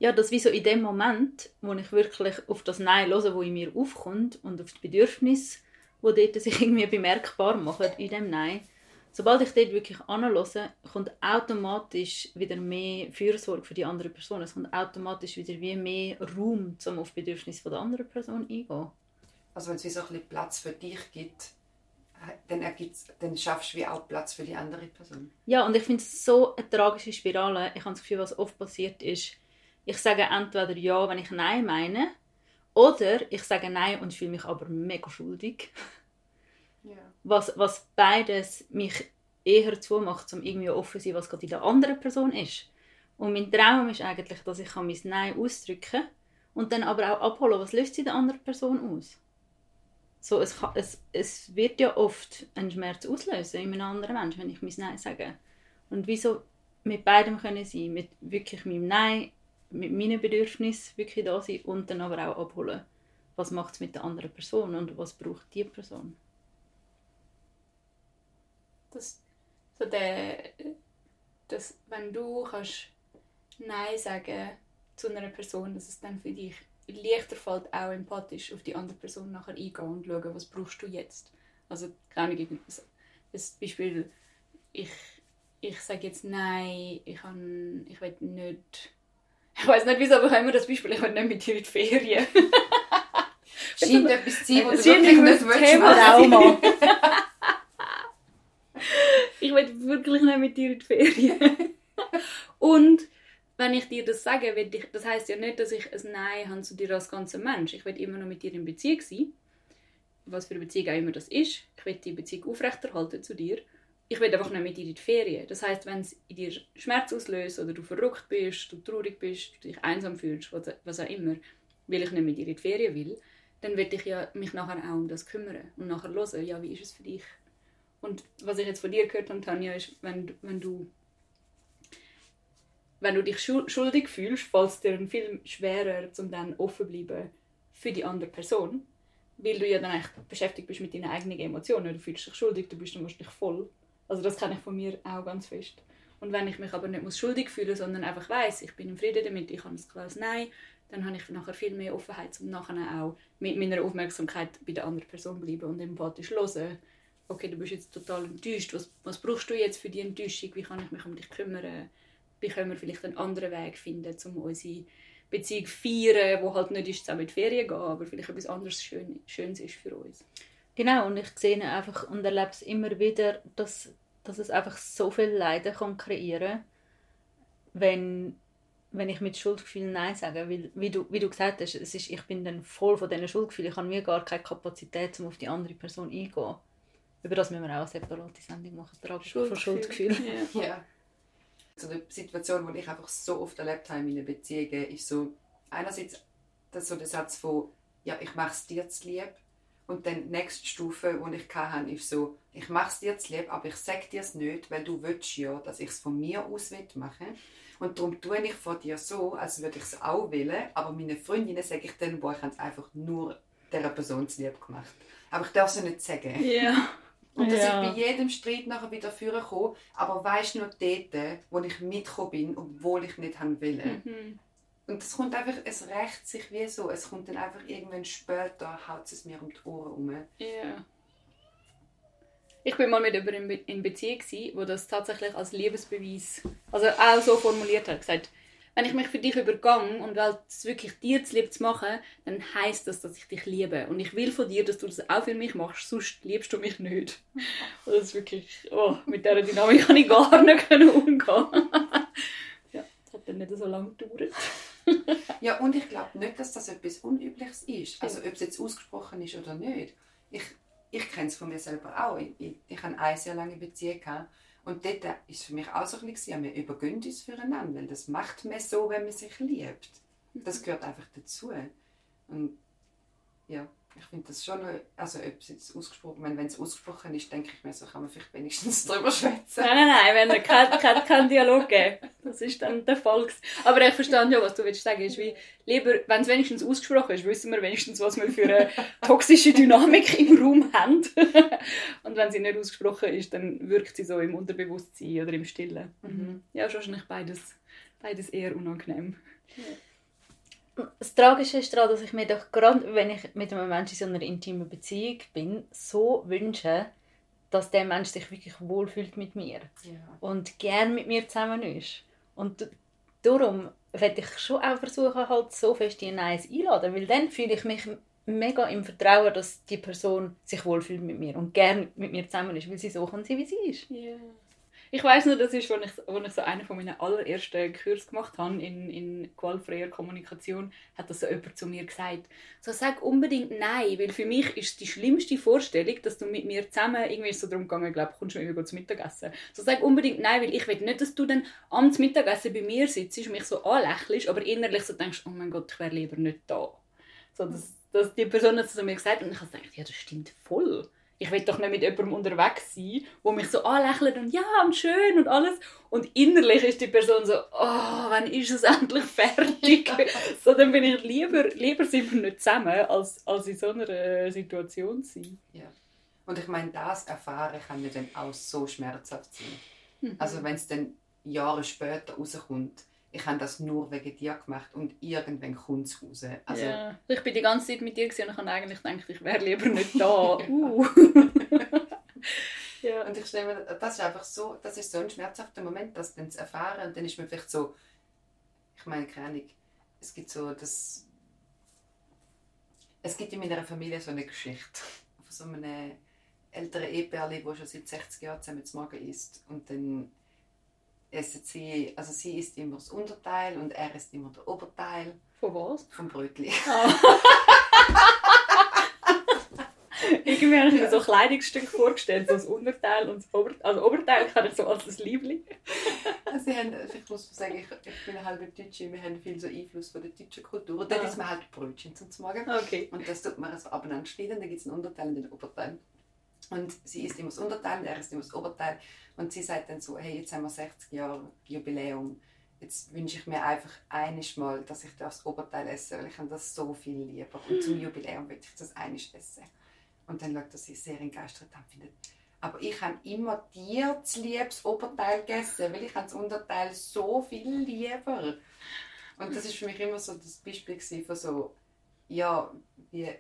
ja, das wie so in dem Moment, wo ich wirklich auf das Nein höre, wo in mir aufkommt und auf die Bedürfnisse, wo dort sich irgendwie bemerkbar machen in dem Nein, sobald ich dort wirklich anhöre, kommt automatisch wieder mehr Fürsorge für die andere Person. Es kommt automatisch wieder wie mehr Raum, um auf die Bedürfnisse der anderen Person eingehen. Also wenn es wie so ein bisschen Platz für dich gibt, dann, dann schaffst du wie auch Platz für die andere Person. Ja, und ich finde es so eine tragische Spirale. Ich habe das Gefühl, was oft passiert ist, ich sage entweder Ja, wenn ich Nein meine, oder ich sage Nein und fühle mich aber mega schuldig. Ja. Was, was beides mich eher zumacht, um irgendwie offen zu sein, was gerade in der anderen Person ist. Und mein Traum ist eigentlich, dass ich mein Nein ausdrücken kann und dann aber auch abholen, was löst sie der anderen Person aus. So, es, kann, es, es wird ja oft einen Schmerz auslösen in einem anderen Menschen, wenn ich mein Nein sage. Und wieso mit beidem können sein, mit wirklich meinem Nein mit meinen Bedürfnissen wirklich da sein und dann aber auch abholen, was macht es mit der anderen Person und was braucht die Person. Das, so der, das, wenn du kannst Nein sagen zu einer Person, dass es dann für dich leichter fällt, auch empathisch auf die andere Person nachher eingehen und schauen, was brauchst du jetzt. Also, keine Ahnung, das Beispiel, ich, ich sage jetzt Nein, ich, kann, ich will nicht ich weiß nicht wieso, aber ich habe immer das Beispiel, ich will nicht mit dir in die Ferien. Scheint etwas zu sein, was du wirklich nicht willst Ich will wirklich nicht mit dir in die Ferien. Und wenn ich dir das sage, ich, das heißt ja nicht, dass ich ein Nein habe zu dir als ganzer Mensch. Ich will immer noch mit dir in Beziehung sein. Was für eine Beziehung auch immer das ist. Ich will die Beziehung aufrechterhalten zu dir ich will einfach nicht mit dir in die Ferien. Das heißt, wenn es in dir Schmerz auslöst oder du verrückt bist, du traurig bist, du dich einsam fühlst, was auch immer, weil ich nicht mit dir in die Ferien will, dann werde ich ja mich nachher auch um das kümmern und nachher hören, ja, wie ist es für dich? Und was ich jetzt von dir gehört habe, Tanja, ist, wenn, wenn du wenn du dich schuldig fühlst, fällt dir viel schwerer, um dann offen bleiben für die andere Person, weil du ja dann eigentlich beschäftigt bist mit deinen eigenen Emotionen. Du fühlst dich schuldig, du bist dann wahrscheinlich voll also das kenne ich von mir auch ganz fest. Und wenn ich mich aber nicht muss schuldig fühle, sondern einfach weiß, ich bin im Frieden damit, ich habe ein klares Nein, dann habe ich nachher viel mehr Offenheit, um nachher auch mit meiner Aufmerksamkeit bei der anderen Person bleiben und empathisch hören. Okay, du bist jetzt total enttäuscht. Was, was brauchst du jetzt für die Enttäuschung? Wie kann ich mich um dich kümmern? Wie können wir vielleicht einen anderen Weg finden, um unsere Beziehung zu feiern, wo halt nicht ist, zusammen in die Ferien gehen, aber vielleicht etwas anderes Schön, Schönes ist für uns. Genau, und ich sehe einfach und erlebe es immer wieder, dass, dass es einfach so viel Leiden kann kreieren wenn, wenn ich mit Schuldgefühlen Nein sage. Weil, wie, du, wie du gesagt hast, es ist, ich bin dann voll von diesen Schuldgefühlen. Ich habe mir gar keine Kapazität, um auf die andere Person eingehen. Über das müssen wir auch eine separate Sendung machen. Tragik von Schuldgefühlen. Ja. ja. So eine Situation, die ich einfach so oft erlebt habe in meinen Beziehungen, ist so, einerseits das so der Satz von, ja, ich mache es dir zu lieb und dann die nächste Stufe, die ich hatte, ist so, ich mache es dir zu lieb, aber ich sage dir es nicht, weil du willst ja, dass ich es von mir aus machen Und darum tue ich vor dir so, als würde ich es auch wollen, aber meinen Freundinnen sage ich dann, boah, ich habe es einfach nur dieser Person zu lieb gemacht. Aber ich darf es nicht sagen. Ja. Und dass ja. ich bei jedem Streit nachher wieder komme, aber weißt nur dort, wo ich mitgekommen bin, obwohl ich nicht haben will. Mhm. Und es kommt einfach, es rächt sich wie so. Es kommt dann einfach irgendwann später, haut es mir um die Ohren herum. Ja. Ich bin mal mit jemandem in Beziehung, wo das tatsächlich als Liebesbeweis, also auch so formuliert hat, gesagt, wenn ich mich für dich übergang und will es wirklich dir zu lieb zu machen, dann heisst das, dass ich dich liebe. Und ich will von dir, dass du das auch für mich machst, sonst liebst du mich nicht. Und das ist wirklich, oh, mit dieser Dynamik kann ich gar nicht umgehen. ja, das hat dann nicht so lange gedauert. ja, und ich glaube nicht, dass das etwas Unübliches ist. Also ob es jetzt ausgesprochen ist oder nicht. Ich, ich kenne es von mir selber auch. Ich, ich, ich habe eine sehr lange Beziehung gehabt und dort war es für mich auch so ein bisschen, wir übergehen uns füreinander, weil das macht man so, wenn man sich liebt. Das gehört einfach dazu. Und ja, ich finde das schon, also ob es jetzt ausgesprochen, wenn es ausgesprochen ist, denke ich mir, so kann man vielleicht wenigstens darüber schwätzen. Nein, nein, nein, wenn kein, kein, kein Dialog geben. Das ist dann der Fall. Aber ich verstehe ja, was du willst sagen. Ist wie, lieber, wenn es wenigstens ausgesprochen ist, wissen wir wenigstens, was wir für eine toxische Dynamik im Raum haben. Und wenn sie nicht ausgesprochen ist, dann wirkt sie so im Unterbewusstsein oder im Stillen. Mhm. Ja, ist wahrscheinlich beides, beides eher unangenehm. Ja das Tragische ist daran, dass ich mir doch gerade, wenn ich mit einem Menschen in so einer intimen Beziehung bin, so wünsche, dass der Mensch sich wirklich wohlfühlt mit mir ja. und gern mit mir zusammen ist. Und darum werde ich schon auch versuchen, halt so fest die Neins einladen, weil dann fühle ich mich mega im Vertrauen, dass die Person sich wohlfühlt mit mir und gern mit mir zusammen ist, weil sie so kann sein, wie sie ist. Yeah. Ich weiß nur, das ist, als ich, als ich so einen von meinen allerersten Kurs gemacht habe in, in gewaltfreier Kommunikation, hat das so jemand zu mir gesagt. So, sag unbedingt Nein, weil für mich ist die schlimmste Vorstellung, dass du mit mir zusammen, irgendwie es so darum gegangen, glaube, kommst du irgendwie zum Mittagessen. So, sag unbedingt Nein, weil ich will nicht, dass du dann am Mittagessen bei mir sitzt mich so anlächelst, aber innerlich so denkst, oh mein Gott, ich wäre lieber nicht da. So, dass, dass die Person das zu mir gesagt hat und ich habe gedacht, ja, das stimmt voll ich will doch nicht mit jemandem unterwegs sein, wo mich so anlächelt und ja und schön und alles. Und innerlich ist die Person so, oh, wann ist es endlich fertig? so, dann bin ich lieber, lieber sind wir nicht zusammen, als, als in so einer Situation zu sein. Ja. Und ich meine, das erfahren kann ja dann auch so schmerzhaft sein. Mhm. Also wenn es dann Jahre später rauskommt, ich habe das nur wegen dir gemacht und irgendwann kommt es raus. Also, ja. Ich bin die ganze Zeit mit dir und ich habe eigentlich gedacht, ich wäre lieber nicht da. uh. ja. Und ich stelle mir, das ist einfach so, das ist so ein schmerzhafter Moment, das dann zu erfahren und dann ist man vielleicht so, ich meine, keine Ahnung, es gibt so das, es gibt in meiner Familie so eine Geschichte von so einem älteren Ehepaar, das schon seit 60 Jahren zusammen zu Morgen isst und dann essen sie, also sie isst immer das Unterteil und er isst immer der Oberteil. Von was? Vom Brötchen. Ah. Irgendwie habe ich mir so Kleidungsstück vorgestellt, so das Unterteil und das Oberteil. Also Oberteil kann ich so als das Liebling. Also haben, ich muss sagen, ich, ich bin halb Deutsche, wir haben viel so Einfluss von der deutschen Kultur. Und dann ah. isst man halt Brötchen zum Morgen. Okay. Und das tut man so abeinander schneiden, dann gibt es ein Unterteil und ein Oberteil. Und sie isst immer das Unterteil und er isst immer das Oberteil. Und sie sagt dann so, hey, jetzt haben wir 60 Jahre Jubiläum. Jetzt wünsche ich mir einfach einiges Mal, dass ich das Oberteil esse, weil ich das so viel lieber. Und zum Jubiläum will ich das einiges essen. Und dann schaut er sich sehr entgeistert an findet, aber ich habe immer dir das Oberteil gegessen, weil ich das Unterteil so viel lieber. Und das ist für mich immer so das Beispiel von so, ja, wie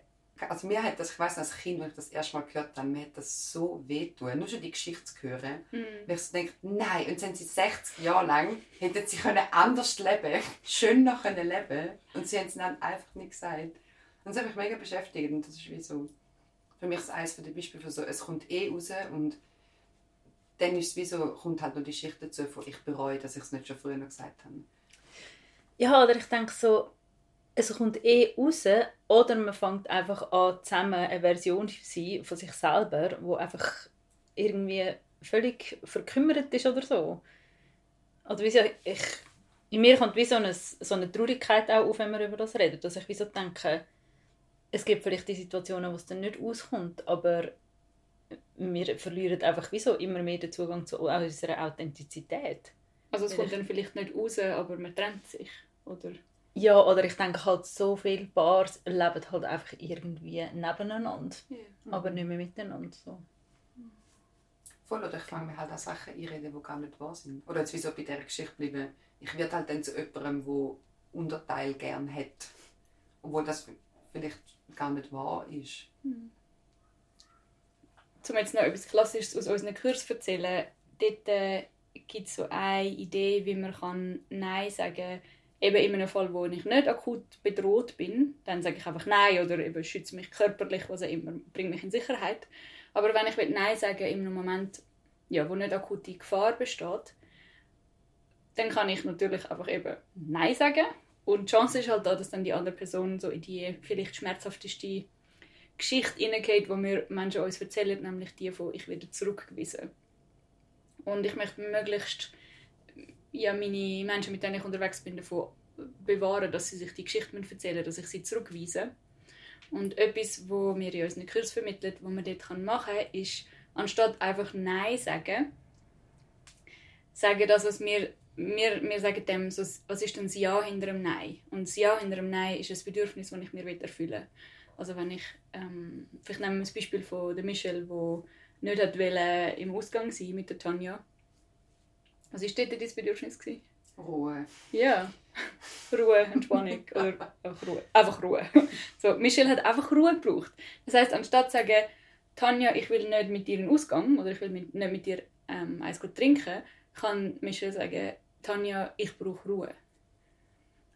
also mir hat das, ich weiß als Kind, als ich das erste Mal gehört habe, mir hat das so wehtun, nur schon die Geschichte zu hören, mhm. weil ich so denke, nein, und sind sie 60 Jahre lang, hätten sie können anders leben, schöner können leben und sie haben es dann einfach nicht gesagt. Und das hat mich mega beschäftigt und das ist wie so, für mich ist eines der Beispiele für so, es kommt eh raus und dann ist es wie so, kommt halt noch die Geschichte dazu von, ich bereue, dass ich es nicht schon früher gesagt habe. Ja, oder ich denke so, es kommt eh raus oder man fängt einfach an, zusammen eine Version zu sein von sich selber, wo einfach irgendwie völlig verkümmert ist oder so. Oder wie so, ich, in mir kommt wie so eine, so eine Traurigkeit auch auf, wenn wir über das reden, dass ich wie so denke, es gibt vielleicht die Situationen, wo es dann nicht auskommt, aber wir verlieren einfach wie so immer mehr den Zugang zu unserer Authentizität. Also es kommt dann vielleicht nicht raus, aber man trennt sich, oder? Ja, oder ich denke halt, so viele Bars leben halt einfach irgendwie nebeneinander, yeah. aber nicht mehr miteinander. So. Voll, oder ich fange mir halt an Sachen einreden, die gar nicht wahr sind. Oder jetzt wieso bei dieser Geschichte bleiben, ich werde halt dann zu jemandem, der Unterteil gern hat, obwohl das vielleicht gar nicht wahr ist. Mhm. Um jetzt noch etwas Klassisches aus unseren Kurs zu erzählen, dort äh, gibt es so eine Idee, wie man kann Nein sagen kann, Eben in einem Fall, wo ich nicht akut bedroht bin, dann sage ich einfach Nein oder eben schütze mich körperlich, was auch immer, bringe mich in Sicherheit. Aber wenn ich Nein sagen in einem Moment, ja, wo nicht akute Gefahr besteht, dann kann ich natürlich einfach eben Nein sagen. Und die Chance ist halt da, dass dann die andere Person so in die vielleicht schmerzhafteste Geschichte hineingeht, die wir Menschen uns erzählen, nämlich die von «Ich werde zurückgewiesen». Und ich möchte möglichst ja, meine Menschen, mit denen ich unterwegs bin, davon bewahren, dass sie sich die Geschichte erzählen dass ich sie zurückweise. Und etwas, wo mir in unseren Kurs vermittelt, was man dort machen kann, ist, anstatt einfach Nein sagen, sagen das, was wir, wir, wir sagen dem, was ist denn das Ja hinter dem Nein? Und das Ja hinter dem Nein ist ein Bedürfnis, das ich mir erfüllen will. Also wenn ich, ähm, vielleicht nehmen wir das Beispiel von der Michelle, wo nicht hat im Ausgang sein mit der Tanja. Was war dort dein Bedürfnis? Gewesen? Ruhe. Ja, Ruhe, Entspannung oder einfach Ruhe. Einfach Ruhe. So, Michelle hat einfach Ruhe gebraucht. Das heißt, anstatt zu sagen, Tanja, ich will nicht mit dir in den Ausgang oder ich will nicht mit dir ähm, eins trinken, kann Michelle sagen, Tanja, ich brauche Ruhe.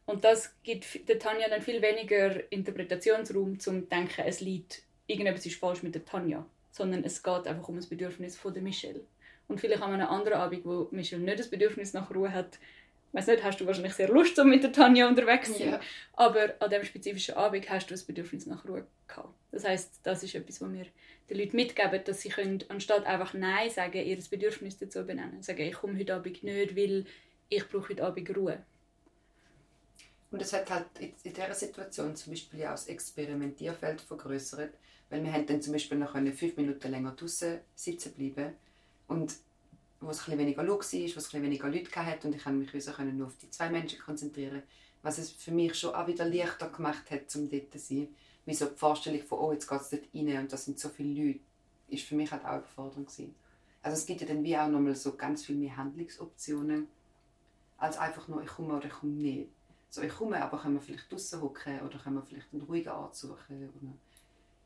Und das gibt der Tanja dann viel weniger Interpretationsraum, um zu denken, es liegt, irgendetwas ist falsch mit der Tanja. Sondern es geht einfach um das Bedürfnis von der Michelle. Und vielleicht an einem anderen Abend, wo Michelle nicht das Bedürfnis nach Ruhe hat, weiß nicht, hast du wahrscheinlich sehr Lust, um mit der Tanja unterwegs zu sein. Ja. Aber an diesem spezifischen Abend hast du das Bedürfnis nach Ruhe gehabt. Das heißt, das ist etwas, was wir den Leuten mitgeben, dass sie können, anstatt einfach Nein sagen, ihr Bedürfnis dazu benennen. Sagen, ich komme heute Abend nicht, weil ich brauche heute Abend Ruhe. Und das hat halt in dieser Situation zum Beispiel ja auch das Experimentierfeld vergrößert, weil wir haben dann zum Beispiel noch fünf Minuten länger draußen sitzen bleiben und wo es ein weniger Look war, wo es ein weniger Leute hatte und ich konnte mich also nur auf die zwei Menschen konzentrieren, was es für mich schon auch wieder leichter gemacht hat, um dort zu sein. Wie so die Vorstellung von, oh, jetzt geht es dort rein und da sind so viele Leute, ist für mich halt auch eine Überforderung gewesen. Also es gibt ja dann wie auch nochmal so ganz viel mehr Handlungsoptionen, als einfach nur, ich komme oder ich komme nicht. So, ich komme, aber können wir vielleicht draußen hocken oder können wir vielleicht einen ruhigen Ort suchen oder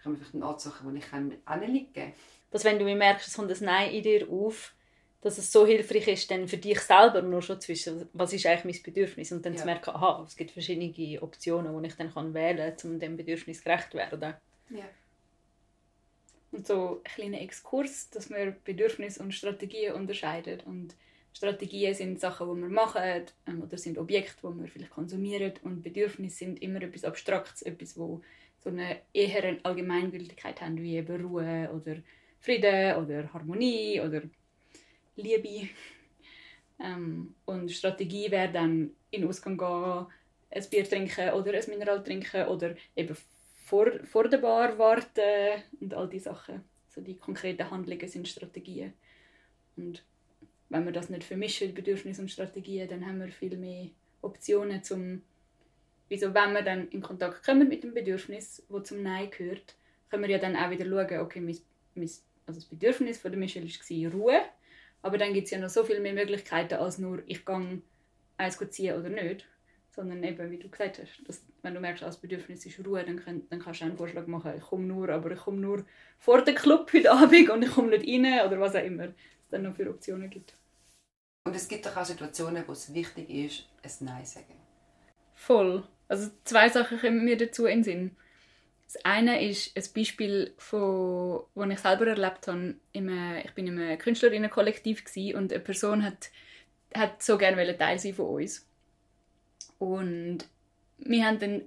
können wir vielleicht einen Ort suchen, wo ich anliegen kann. Dass wenn du merkst, es kommt ein Nein in dir auf, dass es so hilfreich ist, dann für dich selber nur schon zu wissen, was ist eigentlich mein Bedürfnis und dann ja. zu merken, aha, es gibt verschiedene Optionen, die ich dann kann wählen kann, um dem Bedürfnis gerecht zu werden. Ja. Und so ein kleiner Exkurs, dass man Bedürfnisse und Strategien unterscheidet und Strategien sind Sachen, die wir machen ähm, oder sind Objekte, die wir vielleicht konsumieren und Bedürfnisse sind immer etwas Abstraktes, etwas, wo so eine eher Allgemeingültigkeit haben, wie eben Ruhe oder Frieden oder Harmonie oder Liebe. Ähm, und Strategie wäre dann in den Ausgang gehen, ein Bier trinken oder ein Mineral trinken oder eben vor, vor der Bar warten und all diese Sachen. So die konkreten Handlungen sind Strategien. Und wenn wir das nicht vermischen, Bedürfnisse und Strategien, dann haben wir viel mehr Optionen zum wieso wenn wir dann in Kontakt kommen mit dem Bedürfnis, wo zum Nein gehört, können wir ja dann auch wieder schauen, okay, mein, mein, also das Bedürfnis von der Michelle war Ruhe aber dann gibt es ja noch so viel mehr Möglichkeiten als nur, ich gehe eins ziehen oder nicht. Sondern eben, wie du gesagt hast, dass, wenn du merkst, als Bedürfnis ist Ruhe, dann, kann, dann kannst du einen Vorschlag machen, ich komme nur, aber ich komme nur vor den Club heute Abend und ich komme nicht rein oder was auch immer es dann noch für Optionen gibt. Und es gibt doch auch Situationen, wo es wichtig ist, ein Nein zu sagen. Voll. Also zwei Sachen kommen mir dazu in den Sinn. Das eine ist ein Beispiel, das ich selber erlebt habe. ich bin in einem Künstlerinnenkollektiv und eine Person hat, hat so gerne Teil sein von uns. Und wir haben dann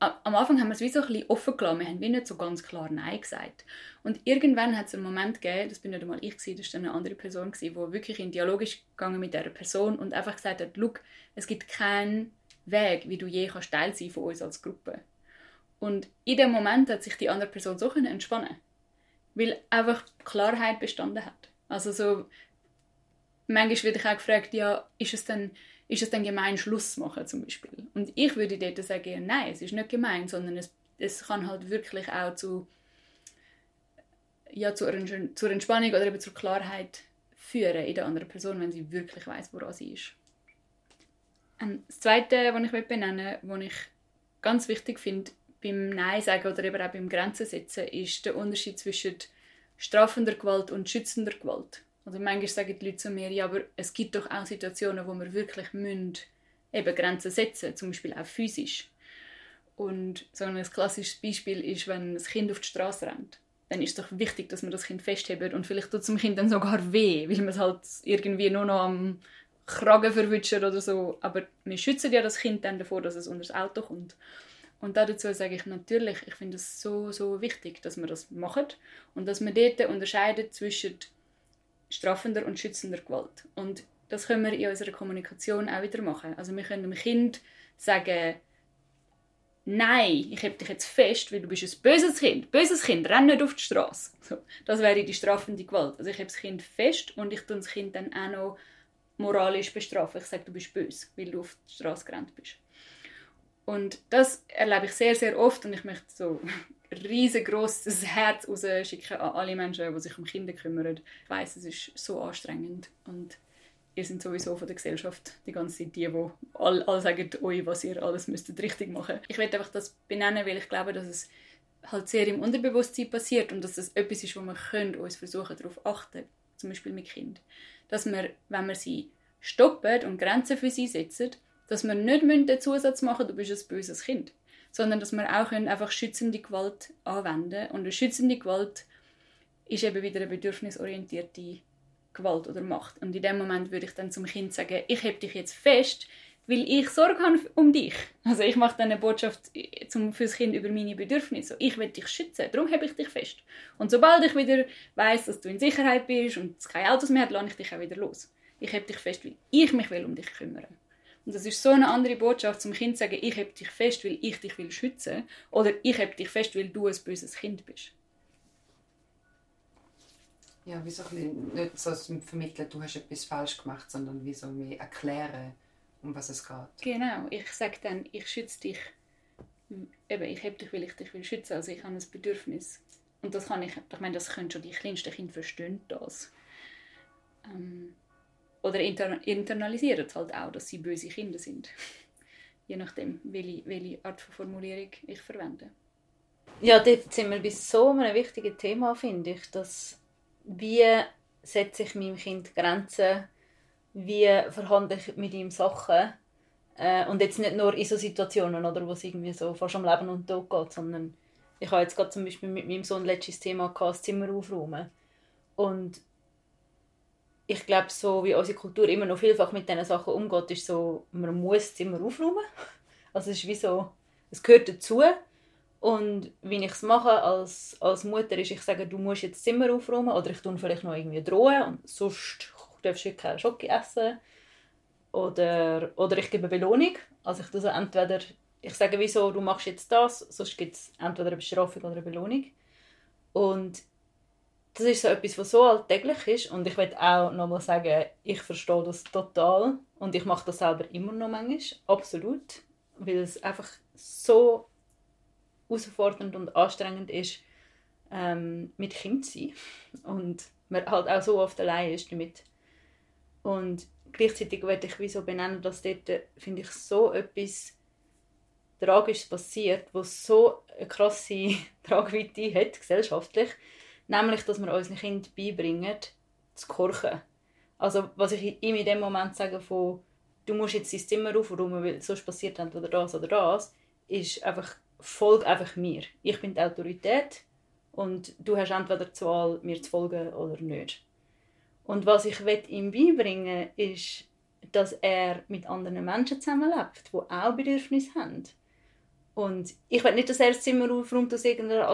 am Anfang haben wir es wie so ein bisschen offen gelassen. Wir haben wie nicht so ganz klar Nein gesagt. Und irgendwann hat es einen Moment gegeben, das bin nicht einmal ich, das war eine andere Person, die wirklich in Dialog ist gegangen mit dieser Person und einfach gesagt hat, es gibt keinen Weg, wie du je kannst Teil sein von uns als Gruppe. Und in dem Moment hat sich die andere Person so entspannen weil einfach Klarheit bestanden hat. Also so, manchmal werde ich auch gefragt, ja, ist es denn, ist es denn gemein, Schluss zu machen zum Beispiel? Und ich würde dort sagen, nein, es ist nicht gemein, sondern es, es kann halt wirklich auch zu, ja, zur, zur Entspannung oder eben zur Klarheit führen in der anderen Person, wenn sie wirklich weiß, woran sie ist. Und das Zweite, was ich benennen möchte, was ich ganz wichtig finde, beim Nein sagen oder eben auch beim Grenzen setzen, ist der Unterschied zwischen strafender Gewalt und schützender Gewalt. Also manchmal sagen die Leute zu mir, ja, aber es gibt doch auch Situationen, wo wir wirklich müssen eben Grenzen setzen, zum Beispiel auch physisch. Und so ein klassisches Beispiel ist, wenn ein Kind auf die Straße rennt. Dann ist es doch wichtig, dass man das Kind festhebt und vielleicht tut es dem Kind dann sogar weh, weil man es halt irgendwie nur noch am Kragen verwutschen oder so. Aber wir schützen ja das Kind dann davor, dass es unter das Auto kommt. Und dazu sage ich natürlich, ich finde es so, so wichtig, dass wir das machen und dass wir dort unterscheiden zwischen strafender und schützender Gewalt. Und das können wir in unserer Kommunikation auch wieder machen. Also wir können dem Kind sagen, nein, ich habe dich jetzt fest, weil du bist ein böses Kind. Böses Kind, renn nicht auf die Straße. So, das wäre die strafende Gewalt. Also ich habe das Kind fest und ich tue das Kind dann auch noch moralisch bestrafen. Ich sage, du bist böse, weil du auf die Straße gerannt bist. Und das erlebe ich sehr, sehr oft und ich möchte so riesengroßes Herz rausschicken an alle Menschen, die sich um Kinder kümmern. Ich weiss, es ist so anstrengend und ihr seid sowieso von der Gesellschaft die ganze Zeit die, die alle, alle sagen euch, was ihr alles müsstet richtig machen. Ich möchte einfach das benennen, weil ich glaube, dass es halt sehr im Unterbewusstsein passiert und dass das etwas ist, wo wir können, uns versuchen darauf achten, zum Beispiel mit Kind, dass wir, wenn wir sie stoppen und Grenzen für sie setzen, dass wir nicht den Zusatz machen du bist ein böses Kind, sondern dass wir auch einfach schützende Gewalt anwenden Und eine schützende Gewalt ist eben wieder eine bedürfnisorientierte Gewalt oder Macht. Und in dem Moment würde ich dann zum Kind sagen, ich heb dich jetzt fest, weil ich Sorge habe um dich. Also ich mache dann eine Botschaft zum, fürs Kind über meine Bedürfnisse. Ich will dich schützen, darum habe ich dich fest. Und sobald ich wieder weiß, dass du in Sicherheit bist und es keine Autos mehr hat, lasse ich dich auch wieder los. Ich habe dich fest, weil ich mich will um dich kümmern. Und das ist so eine andere Botschaft zum Kind zu sagen, ich habe dich fest, weil ich dich will schützen oder ich habe dich fest, weil du ein böses Kind bist. Ja, wie so ein nicht so vermitteln, du hast etwas falsch gemacht, sondern wie so mehr erklären, um was es geht. Genau, ich sage dann, ich schütze dich, eben, ich habe dich, weil ich dich will schützen, also ich habe ein Bedürfnis. Und das kann ich, ich meine, das können schon die kleinsten Kinder verstehen, das. Ähm, oder inter internalisieren es halt auch, dass sie böse Kinder sind. Je nachdem, welche, welche Art von Formulierung ich verwende. Ja, dort sind wir bei so einem wichtigen Thema, finde ich, dass wie setze ich meinem Kind Grenzen, wie verhandle ich mit ihm Sachen äh, und jetzt nicht nur in so Situationen, oder, wo es irgendwie so fast am Leben und Tod geht, sondern ich habe jetzt gerade zum Beispiel mit meinem Sohn letztes Thema gehabt, das Zimmer aufräumen und ich glaube, so wie unsere Kultur immer noch vielfach mit diesen Sachen umgeht, ist so, man muss das Zimmer aufräumen. Also es ist wie so, es gehört dazu. Und wie ich es mache als, als Mutter, ist, ich sage, du musst jetzt Zimmer aufräumen oder ich tue vielleicht noch irgendwie drohen und sonst darfst du keine Schoki essen. Oder, oder ich gebe Belohnung. Also ich so entweder, ich sage wieso, du machst jetzt das, sonst gibt es entweder eine Bestrafung oder eine Belohnung. Und das ist so etwas, was so alltäglich ist und ich will auch nochmal sagen, ich verstehe das total und ich mache das selber immer noch manchmal, absolut, weil es einfach so herausfordernd und anstrengend ist, ähm, mit Kind zu sein und man halt auch so oft allein ist damit. Und gleichzeitig werde ich wie so benennen, dass dort, finde ich, so etwas Tragisches passiert, was so eine krasse Tragweite hat, gesellschaftlich, Nämlich, dass wir unseren Kindern beibringen, zu kochen. Also, was ich ihm in dem Moment sage, von, du musst jetzt dein Zimmer aufräumen, weil sonst passiert entweder das oder das, ist einfach, folg einfach mir. Ich bin die Autorität und du hast entweder die Wahl, mir zu folgen oder nicht. Und was ich ihm beibringen will, ist, dass er mit anderen Menschen zusammenlebt, die auch Bedürfnisse haben. Und ich will nicht, dass er das Zimmer aufräumt aus irgendeiner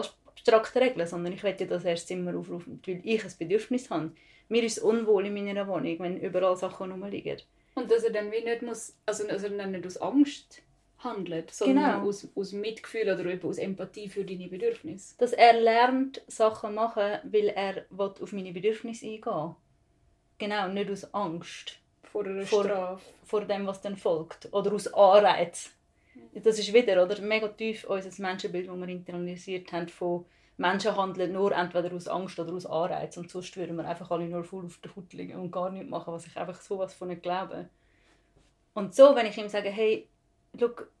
abstrakten Regeln, sondern ich möchte dass er das Zimmer aufrufen, weil ich ein Bedürfnis habe. Mir ist unwohl in meiner Wohnung, wenn überall Sachen rumliegen. Und dass er dann wie nicht muss, also dass er dann nicht aus Angst handelt, sondern genau. aus, aus Mitgefühl oder eben aus Empathie für deine Bedürfnisse. Dass er lernt, Sachen machen, weil er auf meine Bedürfnisse eingehen Genau, nicht aus Angst. Vor einer vor, Strafe. Vor dem, was dann folgt. Oder aus Anreiz. Das ist wieder oder, mega tief unser Menschenbild, das wir internalisiert haben von Menschen handeln nur entweder aus Angst oder aus Anreiz und sonst würden wir einfach alle nur voll auf der Haut liegen und gar nichts machen, was ich einfach sowas von nicht glaube. Und so, wenn ich ihm sage, hey, look,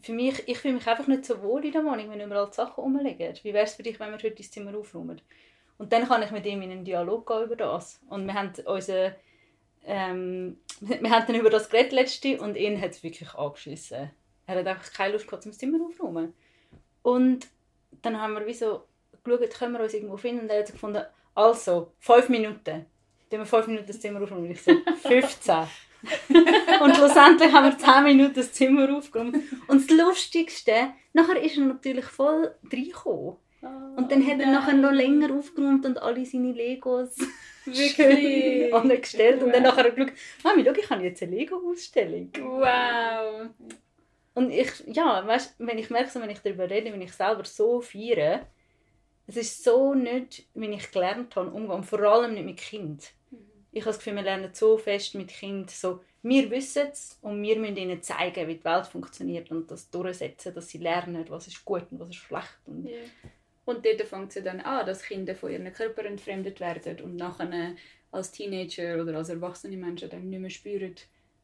für mich, ich fühle mich einfach nicht so wohl in der Wohnung, wenn überall die Sachen rumliegen. Wie wäre es für dich, wenn wir heute das Zimmer aufräumen? Und dann kann ich mit ihm in einen Dialog gehen über das. Und wir haben unseren ähm, wir haben dann über das geredet letzte und ihn hat es wirklich angeschissen. Er hat einfach keine Lust gehabt, zum Zimmer aufzuräumen. Und dann haben wir wie so geschaut, können wir uns irgendwo finden und er hat gefunden, also, fünf Minuten. Dann haben wir fünf Minuten das Zimmer. Und ich so, 15. und schlussendlich haben wir 10 Minuten das Zimmer aufgeräumt. Und das Lustigste, nachher ist er natürlich voll reingekommen. und dann hat er nachher noch länger aufgeräumt und alle seine Legos Wirklich? angestellt. Und dann nachher geschaut, Mami, schau, ich habe jetzt eine Lego-Ausstellung. Wow. Und ich, ja, weißt, wenn ich merke, wenn ich darüber rede, wenn ich selber so feiere, es ist so nicht, wie ich gelernt habe, umgehen. Vor allem nicht mit Kind. Ich habe das Gefühl, wir lernen so fest mit Kind so, wir wissen es und wir müssen ihnen zeigen, wie die Welt funktioniert und das durchsetzen, dass sie lernen, was ist gut und was ist schlecht. Und Ja. Und dort fängt es ja dann an, dass Kinder von ihren Körper entfremdet werden und nachher als Teenager oder als erwachsene Menschen dann nicht mehr spüren,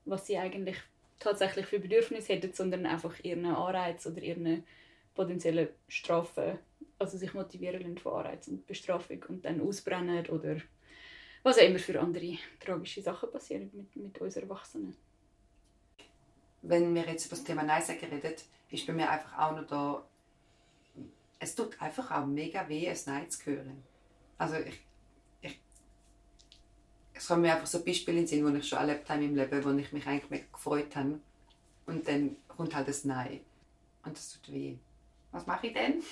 was sie eigentlich tatsächlich für Bedürfnisse hätten, sondern einfach ihren Anreiz oder ihren potenziellen Strafen, also sich motivieren lassen von Anreiz und Bestrafung und dann ausbrennen oder was auch immer für andere tragische Sachen passieren mit, mit uns Erwachsenen. Wenn wir jetzt über das Thema Nein sagen reden, ist bei mir einfach auch noch da, es tut einfach auch mega weh, ein Nein zu hören. Also ich, es kommen mir einfach so Beispiele in den Sinn, die ich schon erlebt habe meinem Leben, wo ich mich eigentlich gefreut habe. Und dann kommt halt das Nein. Und das tut weh. Was mache ich denn?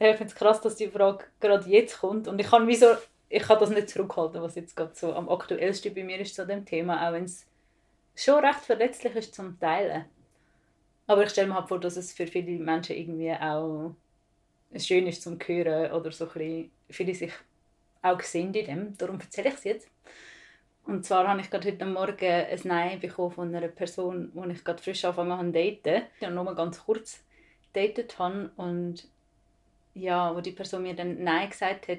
Ich finde es krass, dass die Frage gerade jetzt kommt. Und ich kann, wieso, ich kann das nicht zurückhalten, was jetzt gerade so am aktuellsten bei mir ist zu dem Thema, auch wenn es schon recht verletzlich ist zum Teilen. Aber ich stelle mir halt vor, dass es für viele Menschen irgendwie auch schön ist zum Hören oder so ein bisschen, viele sich auch sehen in dem. Darum erzähle ich es jetzt. Und zwar habe ich gerade heute Morgen ein Nein bekommen von einer Person, die ich gerade frisch angefangen habe zu daten. Ja, nur ganz kurz datet habe und ja, wo die Person mir dann Nein gesagt hat,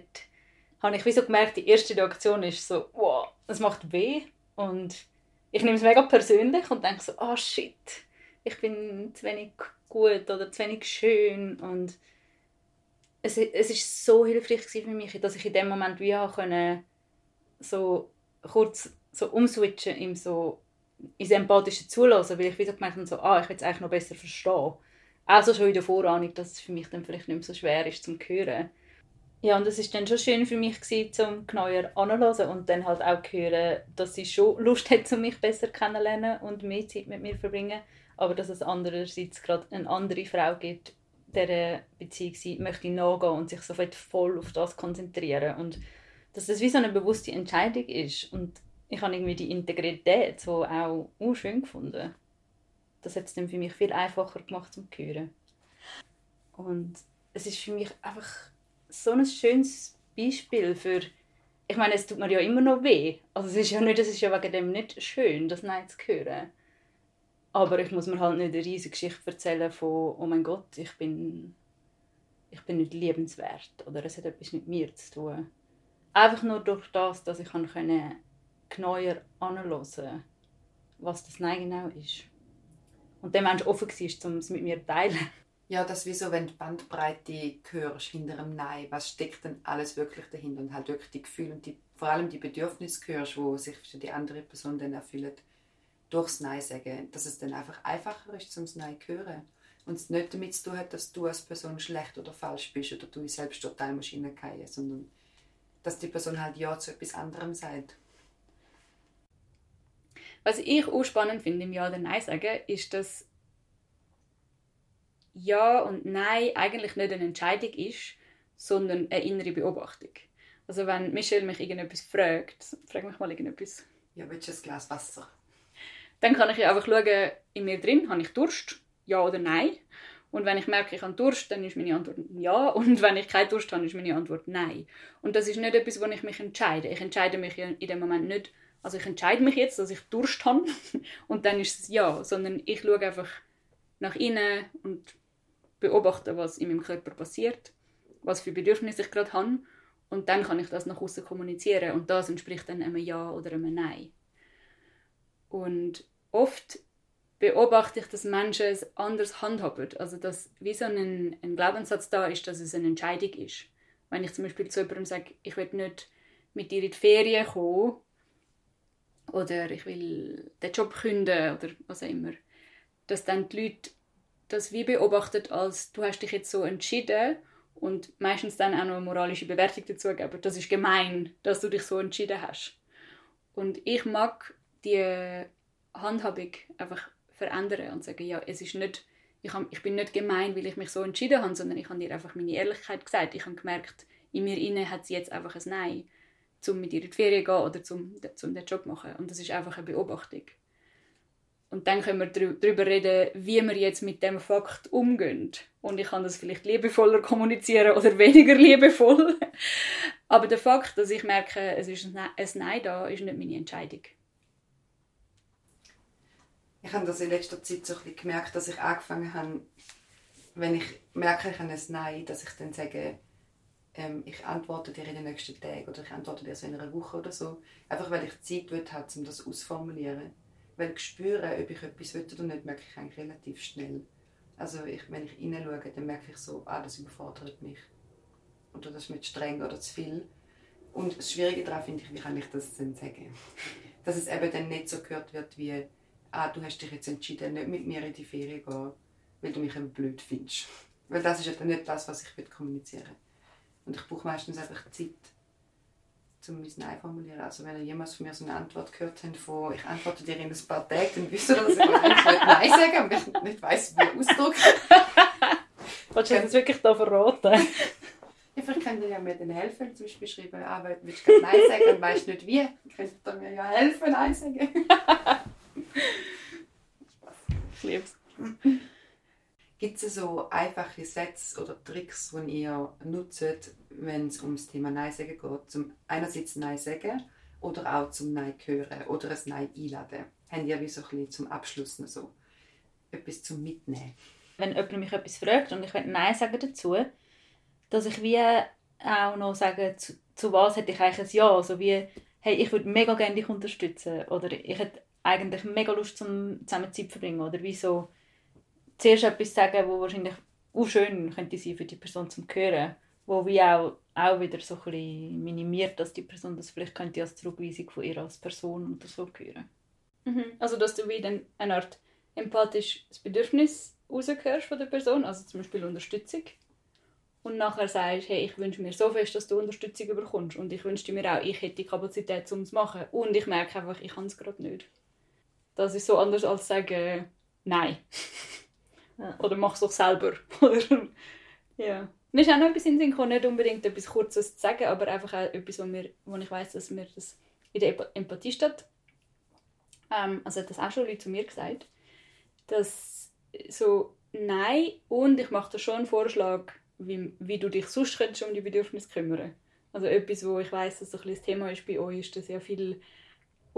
habe ich wie so gemerkt, die erste Reaktion ist so, wow, es macht weh und ich nehme es mega persönlich und denke so, ah shit, ich bin zu wenig gut oder zu wenig schön und es, es ist so hilfreich für mich, dass ich in dem Moment wie können, so kurz so umswitchen im so ins empathische Zulassen, weil ich wie so gemerkt habe, so, ah, ich will es eigentlich noch besser verstehen. Also schon in der Vorahnung, dass es für mich dann vielleicht nicht mehr so schwer ist zum Hören. Ja, und es ist dann schon schön für mich gewesen, zum genauer anzuhören und dann halt auch hören, dass sie schon Lust hat, um mich besser kennenzulernen und mehr Zeit mit mir verbringen, aber dass es andererseits gerade eine andere Frau gibt, der Beziehung sie möchte nachgehen und sich so voll auf das konzentrieren und dass das wie so eine bewusste Entscheidung ist und ich habe irgendwie die Integrität so auch auch schön gefunden. Das hat es dann für mich viel einfacher gemacht zum Hören. Und es ist für mich einfach so ein schönes Beispiel für ich meine, es tut mir ja immer noch weh. Also es ist ja nicht, es ist ja wegen dem nicht schön, das Nein zu hören. Aber ich muss mir halt nicht eine riesige Geschichte erzählen von «Oh mein Gott, ich bin, ich bin nicht liebenswert» oder «Es hat etwas mit mir zu tun». Einfach nur durch das, dass ich kann genauer anhören was das Nein genau ist. Und der Mensch offen war, um es mit mir zu teilen. Ja, das ist wie so, wenn die Bandbreite hörst hinter einem Nein, was steckt denn alles wirklich dahinter und halt wirklich die Gefühle und die, vor allem die Bedürfnisse hörst, wo sich die andere Person dann erfüllen, durchs Nein sagen, dass es dann einfach einfacher ist, zum Nein zu hören. Und es nicht damit zu tun hat, dass du als Person schlecht oder falsch bist oder du dich selbst total musst hineingehen, sondern dass die Person halt Ja zu etwas anderem sagt. Was ich auch spannend finde im Ja oder Nein sagen, ist, dass Ja und Nein eigentlich nicht eine Entscheidung ist, sondern eine innere Beobachtung. Also wenn Michelle mich irgendetwas fragt, frag mich mal irgendetwas, Ja, willst du ein Glas Wasser? Dann kann ich einfach schauen, in mir drin, habe ich Durst? Ja oder Nein? Und wenn ich merke, ich habe Durst, dann ist meine Antwort ja. Und wenn ich keinen Durst habe, ist meine Antwort nein. Und das ist nicht etwas, wo ich mich entscheide. Ich entscheide mich in dem Moment nicht, also ich entscheide mich jetzt, dass ich Durst habe und dann ist es ja, sondern ich schaue einfach nach innen und beobachte, was in meinem Körper passiert, was für Bedürfnisse ich gerade habe und dann kann ich das nach außen kommunizieren und das entspricht dann einem Ja oder einem Nein. Und oft beobachte ich, dass Menschen es anders handhaben. Also dass wie so ein, ein Glaubenssatz da ist, dass es eine Entscheidung ist. Wenn ich zum Beispiel zu jemandem sage, ich will nicht mit dir in die Ferien kommen, oder ich will den Job künden oder was auch immer, dass dann die Leute das wie beobachtet als du hast dich jetzt so entschieden und meistens dann auch noch eine moralische Bewertung dazu geben. Das ist gemein, dass du dich so entschieden hast. Und ich mag die Handhabung einfach verändern und sagen, ja, es ist nicht, ich, hab, ich bin nicht gemein, weil ich mich so entschieden habe, sondern ich habe dir einfach meine Ehrlichkeit gesagt. Ich habe gemerkt, in mir inne hat sie jetzt einfach ein Nein, um mit ihr in die Ferien gehen oder zum, zum den Job machen. Und das ist einfach eine Beobachtung. Und dann können wir darüber reden, wie wir jetzt mit dem Fakt umgehen. Und ich kann das vielleicht liebevoller kommunizieren oder weniger liebevoll. Aber der Fakt, dass ich merke, es ist ein Nein da, ist nicht meine Entscheidung. Ich habe das in letzter Zeit so ein gemerkt, dass ich angefangen habe, wenn ich merke, ich habe ein Nein, dass ich dann sage, ähm, ich antworte dir in den nächsten Tagen oder ich antworte dir so in einer Woche oder so. Einfach weil ich Zeit will, habe, um das auszuformulieren. Weil ich spüre, ob ich etwas will oder nicht, merke ich eigentlich relativ schnell. Also ich, wenn ich hineinschaue, dann merke ich so, ah, das überfordert mich. Oder das ist mir zu streng oder zu viel. Und das Schwierige daran finde ich, wie kann ich das denn sagen? Dass es eben dann nicht so gehört wird wie, ah, du hast dich jetzt entschieden, nicht mit mir in die Ferien zu gehen, weil du mich eben blöd findest. Weil das ist ja dann nicht das, was ich kommunizieren will. Und ich brauche meistens einfach Zeit, um mein Nein formulieren. Also wenn ihr jemals von mir so eine Antwort gehört habt von «Ich antworte dir in ein paar Tagen», dann wisst ihr, dass ich Nein sagen aber ich nicht weiss, wie ausdrücken. Willst du das wirklich da verraten? Ja, vielleicht könnt ihr ja mir dann helfen, zum Beispiel schreiben, ah, willst du Nein sagen und weißt nicht wie, könnt ihr mir ja helfen, Nein sagen. Spaß. Ich liebe es. Gibt es so einfache Sätze oder Tricks, die ihr nutzt, wenn es ums Thema Nein sagen geht? Zum einerseits Nein sagen oder auch zum Nein hören oder ein Nein einladen? Haben ihr wie so ein bisschen zum Abschluss noch so etwas zum Mitnehmen? Wenn jemand mich etwas fragt und ich will Nein sagen dazu, dass ich wie auch noch sage, zu, zu was hätte ich eigentlich ein Ja, also wie, hey, ich würde mega gerne dich unterstützen oder ich hätte eigentlich mega Lust, zum zusammen Zeit verbringen oder wie so, zuerst etwas sagen, wo wahrscheinlich auch schön könnte sein für die Person zum Hören, wo wie auch, auch wieder so ein minimiert, dass die Person das vielleicht könnte als Zurückweisung von ihr als Person oder so hören. Mhm. Also dass du wie dann eine Art empathisches Bedürfnis raushörst von der Person, also zum Beispiel Unterstützung und nachher sagst, hey, ich wünsche mir so fest, dass du Unterstützung bekommst und ich wünschte mir auch, ich hätte die Kapazität, um es zu machen und ich merke einfach, ich kann es gerade nicht. Das ist so anders als sagen, nein. Ja. Oder mach es doch selber. ja. Mir ist auch noch etwas in den Sinn nicht unbedingt etwas Kurzes zu sagen, aber einfach auch etwas, wo, mir, wo ich weiß, dass mir das in der Empathie steht. Ähm, also hat das auch schon Leute zu mir gesagt, dass so nein und ich mache dir schon einen Vorschlag, wie, wie du dich sonst könntest um die Bedürfnisse kümmern. Also etwas, wo ich weiß, dass so ein das Thema ist bei euch, ist, dass ja viel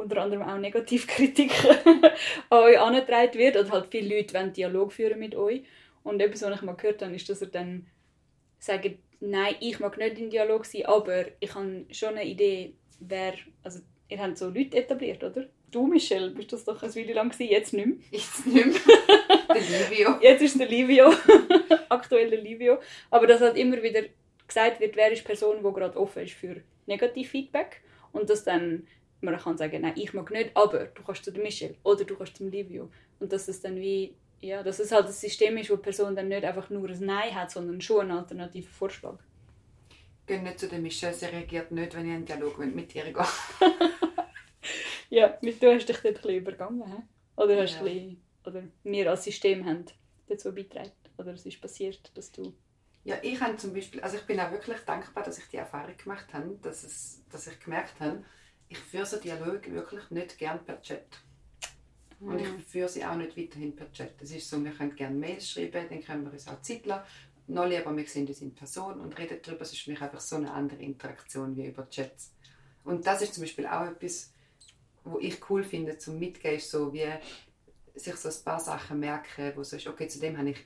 unter anderem auch Negativkritik an euch angetragen wird oder halt viele Leute wollen Dialog führen mit euch. Und etwas, was ich mal gehört habe, ist, dass er dann sagt, nein, ich mag nicht in Dialog sein, aber ich habe schon eine Idee, wer, also ihr habt so Leute etabliert, oder? Du, Michelle, bist das doch ein Weile lang gewesen, jetzt nicht mehr. Jetzt nicht mehr. der Livio. Jetzt ist der Livio, aktuell der Livio. Aber dass halt immer wieder gesagt wird, wer ist die Person, die gerade offen ist für Negativfeedback und dass dann man kann sagen, nein, ich mag nicht, aber du kannst zu der Michelle oder du kannst zum Livio. Und dass es dann wie, ja, dass es halt ein System ist, wo die Person dann nicht einfach nur ein Nein hat, sondern schon einen alternativen Vorschlag. Geht nicht zu der Michelle, sie reagiert nicht, wenn ich einen Dialog mit ihr gehe. ja, du hast dich dort ein bisschen übergangen, he? oder hast ja. bisschen, oder wir als System haben dazu beigetragen, oder es ist passiert, dass du ja, ich habe zum Beispiel, also ich bin auch wirklich dankbar, dass ich die Erfahrung gemacht habe, dass, es, dass ich gemerkt habe, ich führe so Dialoge wirklich nicht gern per Chat. Und ich mhm. führe sie auch nicht weiterhin per Chat. Das ist so, wir können gerne Mails schreiben, dann können wir uns auch Zeit lassen. Noch lieber, wir sehen uns in Person und reden darüber. Es ist für mich einfach so eine andere Interaktion wie über Chats. Und das ist zum Beispiel auch etwas, wo ich cool finde zum Mitgehen, ist so wie sich so ein paar Sachen merken, wo so ist, okay, zu dem habe ich,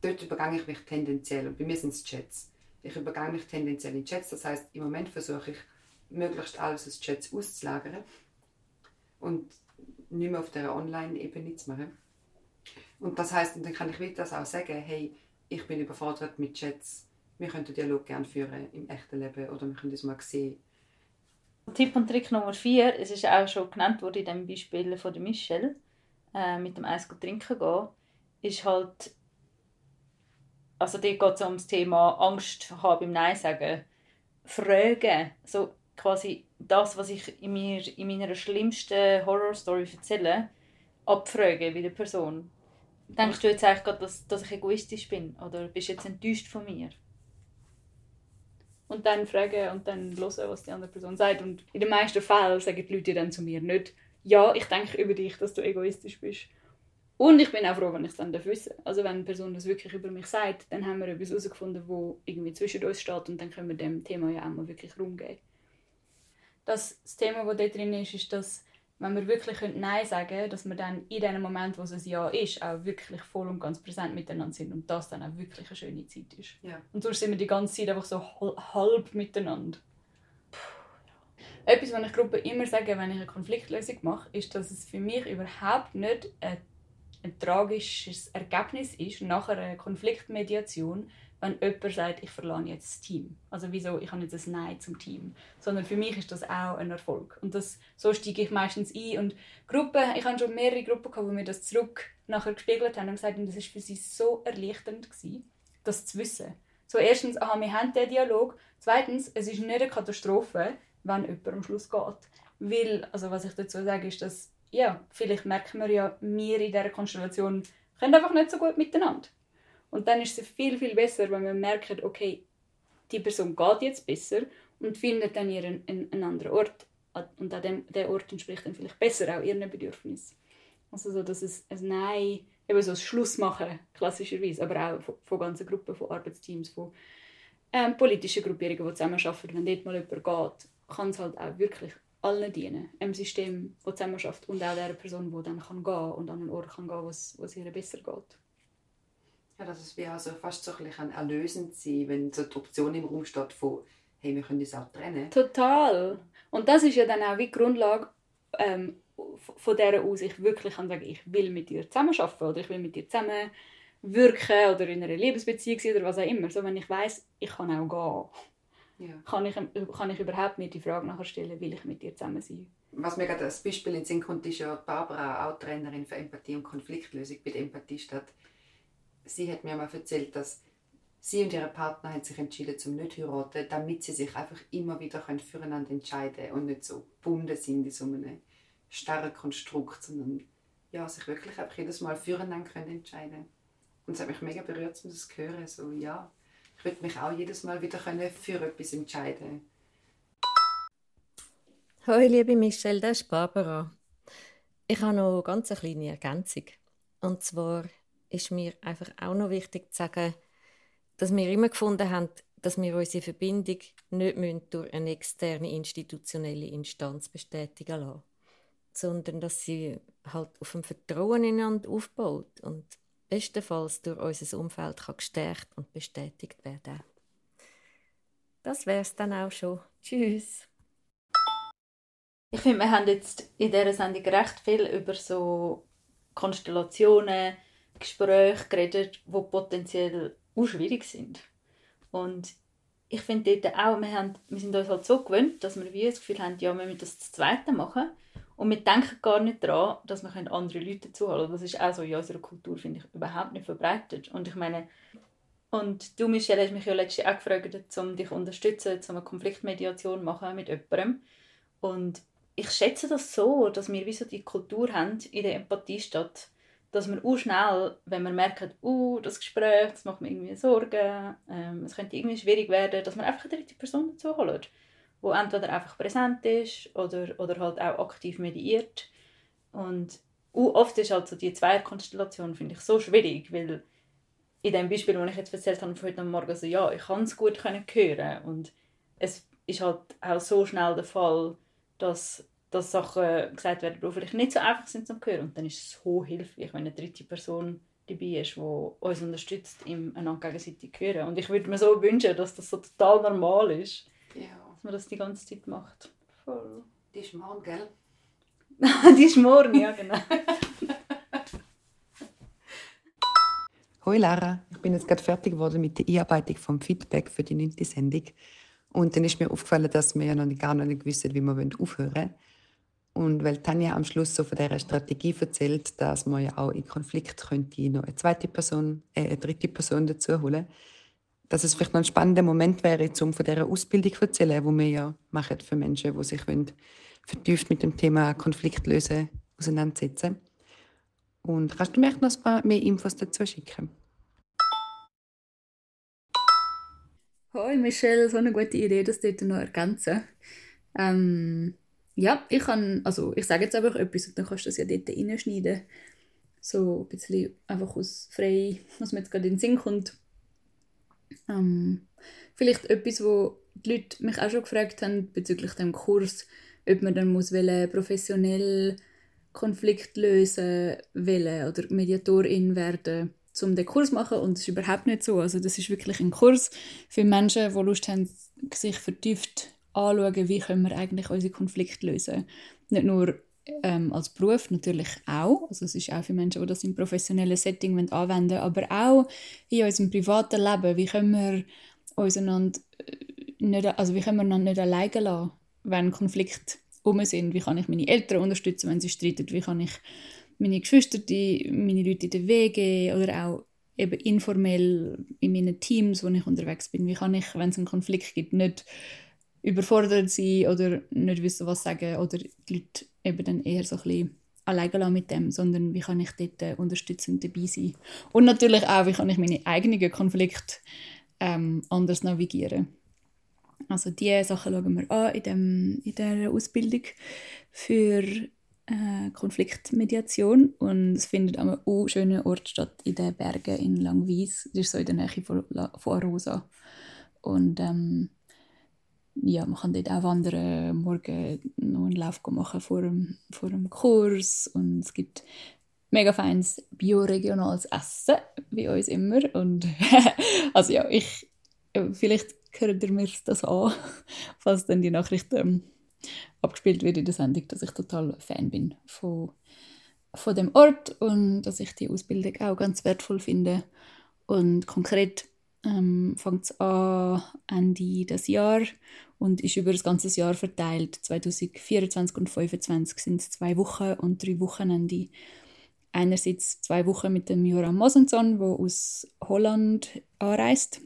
dort übergange ich mich tendenziell, und bei mir sind es Chats. Ich übergange mich tendenziell in Chats, das heißt, im Moment versuche ich, möglichst alles aus Chats auszulagern und nicht mehr auf der Online-Ebene zu machen. Und das heißt, dann kann ich wieder das auch sagen, hey, ich bin überfordert mit Chats, wir können den Dialog gerne führen im echten Leben oder wir können das mal sehen. Tipp und Trick Nummer 4, es ist auch schon genannt worden in dem Beispiel von der Michelle, äh, mit dem Eis trinken gehen, ist halt, also dort geht es um das Thema Angst haben beim Nein sagen. Fragen, so quasi das, was ich in, mir, in meiner schlimmsten Horror-Story erzähle, abfragen bei der Person. Denkst du jetzt eigentlich gerade, dass, dass ich egoistisch bin? Oder bist du jetzt enttäuscht von mir? Und dann fragen und dann hören, was die andere Person sagt. Und in den meisten Fällen sagen die Leute dann zu mir nicht, ja, ich denke über dich, dass du egoistisch bist. Und ich bin auch froh, wenn ich es dann wissen Also wenn eine Person das wirklich über mich sagt, dann haben wir etwas herausgefunden, wo irgendwie zwischen uns steht und dann können wir dem Thema ja auch mal wirklich Raum. Das, das Thema, das da drin ist, ist, dass wenn wir wirklich Nein sagen können, dass wir dann in dem Moment, wo es ein Ja ist, auch wirklich voll und ganz präsent miteinander sind und das dann auch wirklich eine schöne Zeit ist. Ja. Und sonst sind wir die ganze Zeit einfach so halb miteinander. Etwas, was ich Gruppe immer sage, wenn ich eine Konfliktlösung mache, ist, dass es für mich überhaupt nicht ein, ein tragisches Ergebnis ist nach einer Konfliktmediation, wenn jemand sagt, ich verlange jetzt das Team. Also wieso, ich habe jetzt ein Nein zum Team. Sondern für mich ist das auch ein Erfolg. Und das, so steige ich meistens ein. Und Gruppen, ich habe schon mehrere Gruppen gehabt, wo mir das zurück nachher gespiegelt haben und gesagt haben, das war für sie so erleichternd gewesen, das zu wissen. So erstens, aha, wir haben diesen Dialog. Zweitens, es ist nicht eine Katastrophe, wenn jemand am Schluss geht. Weil, also was ich dazu sage, ist, dass, ja, vielleicht merken wir ja, wir in dieser Konstellation können einfach nicht so gut miteinander. Und dann ist es viel, viel besser, wenn man merkt, okay, die Person geht jetzt besser und findet dann ihren, einen, einen anderen Ort. Und an dem, der Ort entspricht dann vielleicht besser auch ihren Bedürfnissen. Also so, dass es ein Nein, eben so ein Schluss machen, klassischerweise, aber auch von, von ganzen Gruppen, von Arbeitsteams, von ähm, politischen Gruppierungen, die zusammenarbeiten. Wenn dort mal jemand geht, kann es halt auch wirklich allen dienen. Einem System, das zusammenarbeitet und auch der Person, die dann kann gehen und an einen Ort kann gehen, wo es ihr besser geht. Ja, dass es wie also fast so ein bisschen erlösend sein wenn so die Option im Raum steht von hey, wir können uns auch trennen. Total. Und das ist ja dann auch wie die Grundlage ähm, von dieser aus ich wirklich kann sagen, ich will mit dir zusammenarbeiten oder ich will mit dir zusammen wirken oder in einer Liebesbeziehung sein oder was auch immer. So, wenn ich weiß, ich kann auch gehen, ja. kann, ich, kann ich überhaupt mir die Frage nachher stellen, will ich mit dir zusammen sein. Was mir gerade als Beispiel in den Sinn kommt, ist ja Barbara, auch Trainerin für Empathie und Konfliktlösung bei der Empathie statt sie hat mir mal erzählt, dass sie und ihre Partner haben sich entschieden zum nicht heiraten, damit sie sich einfach immer wieder füreinander entscheiden können und nicht so gebunden sind in so einem starren Konstrukt, sondern ja, sich wirklich einfach jedes Mal füreinander können entscheiden Und es hat mich mega berührt, um das zu hören. So, ja, würde mich auch jedes Mal wieder können für etwas entscheiden Hallo liebe Michelle, das ist Barbara. Ich habe noch eine ganz kleine Ergänzung. Und zwar ist mir einfach auch noch wichtig zu sagen, dass wir immer gefunden haben, dass wir unsere Verbindung nicht durch eine externe institutionelle Instanz bestätigen lassen, sondern dass sie halt auf dem Vertrauen ineinander aufbaut und bestenfalls durch unser Umfeld kann gestärkt und bestätigt werden. Das wäre es dann auch schon. Tschüss. Ich finde, wir haben jetzt in dieser Sendung recht viel über so Konstellationen, Gespräche geredet, die potenziell auch schwierig sind. Und ich finde dort auch, wir, haben, wir sind uns halt so gewöhnt, dass wir wie das Gefühl haben, ja, wir müssen das zu zweite machen. Und wir denken gar nicht daran, dass wir andere Leute zuhören Das ist auch so in unserer Kultur, finde ich, überhaupt nicht verbreitet. Und ich meine, und du, Michelle, hast mich ja letztens auch gefragt, um dich zu unterstützen, um eine Konfliktmediation machen mit jemandem. Und ich schätze das so, dass wir wie so die Kultur haben in der Empathie statt dass man auch schnell, wenn man merkt, uh, das Gespräch, das macht mir irgendwie Sorgen, ähm, es könnte irgendwie schwierig werden, dass man einfach eine dritte Person dazu die entweder einfach präsent ist oder, oder halt auch aktiv mediiert. Und oft ist halt so die Zweierkonstellation, finde ich, so schwierig, weil in dem Beispiel, das ich jetzt erzählt habe, von heute Morgen, so, ja, ich kann es gut hören und es ist halt auch so schnell der Fall, dass dass Sachen gesagt werden, die vielleicht nicht so einfach sind zu hören. Und dann ist es so hilfreich, wenn eine dritte Person dabei ist, die uns unterstützt, im einander gegenseitig hören. Und ich würde mir so wünschen, dass das so total normal ist, ja. Dass man das die ganze Zeit macht. Voll. Die ist morgen, gell? die ist morgen, ja genau. Hoi Lara, ich bin jetzt gerade fertig geworden mit der Einarbeitung vom Feedback für die 9. Sendung. Und dann ist mir aufgefallen, dass wir ja noch nicht, gar noch nicht wissen, wie wir aufhören wollen. Und weil Tanja am Schluss so von dieser Strategie erzählt, dass man ja auch in Konflikt könnte noch eine zweite Person, äh, eine dritte Person dazu holen, dass es vielleicht noch ein spannender Moment wäre, um von dieser Ausbildung zu erzählen, die wir ja machen für Menschen, die sich vertieft mit dem Thema Konfliktlösen auseinandersetzen. Und kannst du mir noch ein paar mehr Infos dazu schicken? Hoi Michelle, so eine gute Idee, das dort noch ergänzen. Ähm, ja, ich kann, also ich sage jetzt einfach etwas und dann kannst du das ja dort reinschneiden. So ein bisschen einfach aus frei, was mir jetzt gerade in den Sinn kommt. Ähm, vielleicht etwas, wo die Leute mich auch schon gefragt haben bezüglich dem Kurs, ob man dann muss wollen, professionell Konflikt lösen wollen oder Mediatorin werden um den Kurs zu machen und das ist überhaupt nicht so. Also das ist wirklich ein Kurs für Menschen, die Lust haben, sich vertieft anschauen, wie können wir eigentlich unsere Konflikte lösen. Nicht nur ähm, als Beruf, natürlich auch. Also es ist auch für Menschen, die das im professionellen Setting anwenden wollen, aber auch in unserem privaten Leben. Wie können wir uns äh, nicht, also wie können wir nicht alleine lassen, wenn Konflikte um sind? Wie kann ich meine Eltern unterstützen, wenn sie streiten? Wie kann ich meine Geschwister, die, meine Leute in der Wege oder auch eben informell in meinen Teams, wo ich unterwegs bin. Wie kann ich, wenn es einen Konflikt gibt, nicht überfordert sein oder nicht wissen, was sagen oder die Leute eben dann eher so ein bisschen alleine mit dem, sondern wie kann ich dort äh, unterstützend dabei sein. Und natürlich auch, wie kann ich meine eigenen Konflikte ähm, anders navigieren. Also diese Sachen schauen wir an in, dem, in dieser Ausbildung für äh, Konfliktmediation und es findet an einem schönen Ort statt, in den Bergen in Langwies. Das ist so in der Nähe von, von Arosa. Und ähm, ja, man kann dort auch wandern, morgen noch einen Lauf machen vor dem, vor dem Kurs und es gibt mega feines bioregionales Essen, wie uns immer. Und also ja, ich vielleicht hört ihr mir das an, falls dann die Nachricht ähm, abgespielt wird in der Sendung, dass ich total Fan bin von, von dem Ort und dass ich die Ausbildung auch ganz wertvoll finde. Und konkret ähm, fängt es an Ende des Jahres und ist über das ganze Jahr verteilt. 2024 und 2025 sind es zwei Wochen und drei Wochenende. Einerseits zwei Wochen mit dem Joram Mosenson, der aus Holland anreist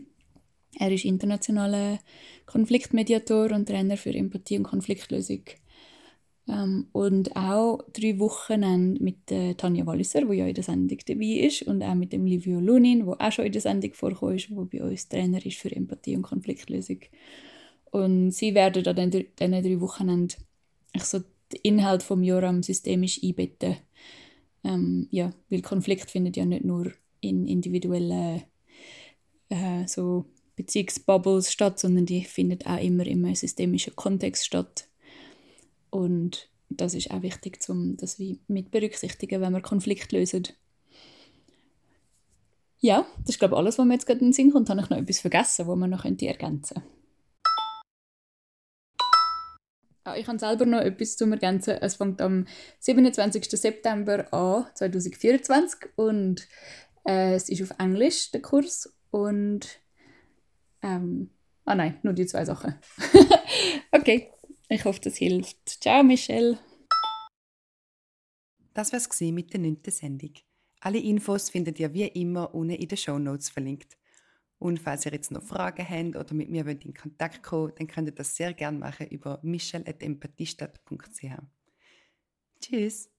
er ist internationaler Konfliktmediator und Trainer für Empathie und Konfliktlösung. Ähm, und auch drei Wochen mit äh, Tanja Walliser, die ja in der Sendung dabei ist, und auch mit dem Livio Lunin, der auch schon in der Sendung vorkommt, ist, der bei uns Trainer ist für Empathie und Konfliktlösung. Und sie werden an diesen drei Wochen so den Inhalt vom Joram systemisch einbetten. Ähm, ja, weil Konflikt findet ja nicht nur in individuellen äh, so Beziehungsbubbles statt, sondern die findet auch immer in einem systemischen Kontext statt. Und das ist auch wichtig, um das wie mit berücksichtigen, wenn wir Konflikt lösen. Ja, das ist glaube ich alles, was mir jetzt gerade in den Sinn kommt. Habe ich noch etwas vergessen, was man noch könnte ergänzen ah, Ich habe selber noch etwas zu ergänzen. Es fängt am 27. September an, 2024 und äh, es ist auf Englisch, der Kurs. Und ähm, ah nein, nur die zwei Sachen. okay, ich hoffe, das hilft. Ciao, Michelle. Das war es mit der 9. Sendung. Alle Infos findet ihr wie immer unten in den Show Notes verlinkt. Und falls ihr jetzt noch Fragen habt oder mit mir in Kontakt kommen dann könnt ihr das sehr gerne machen über michelle.empathiestadt.ch. Tschüss!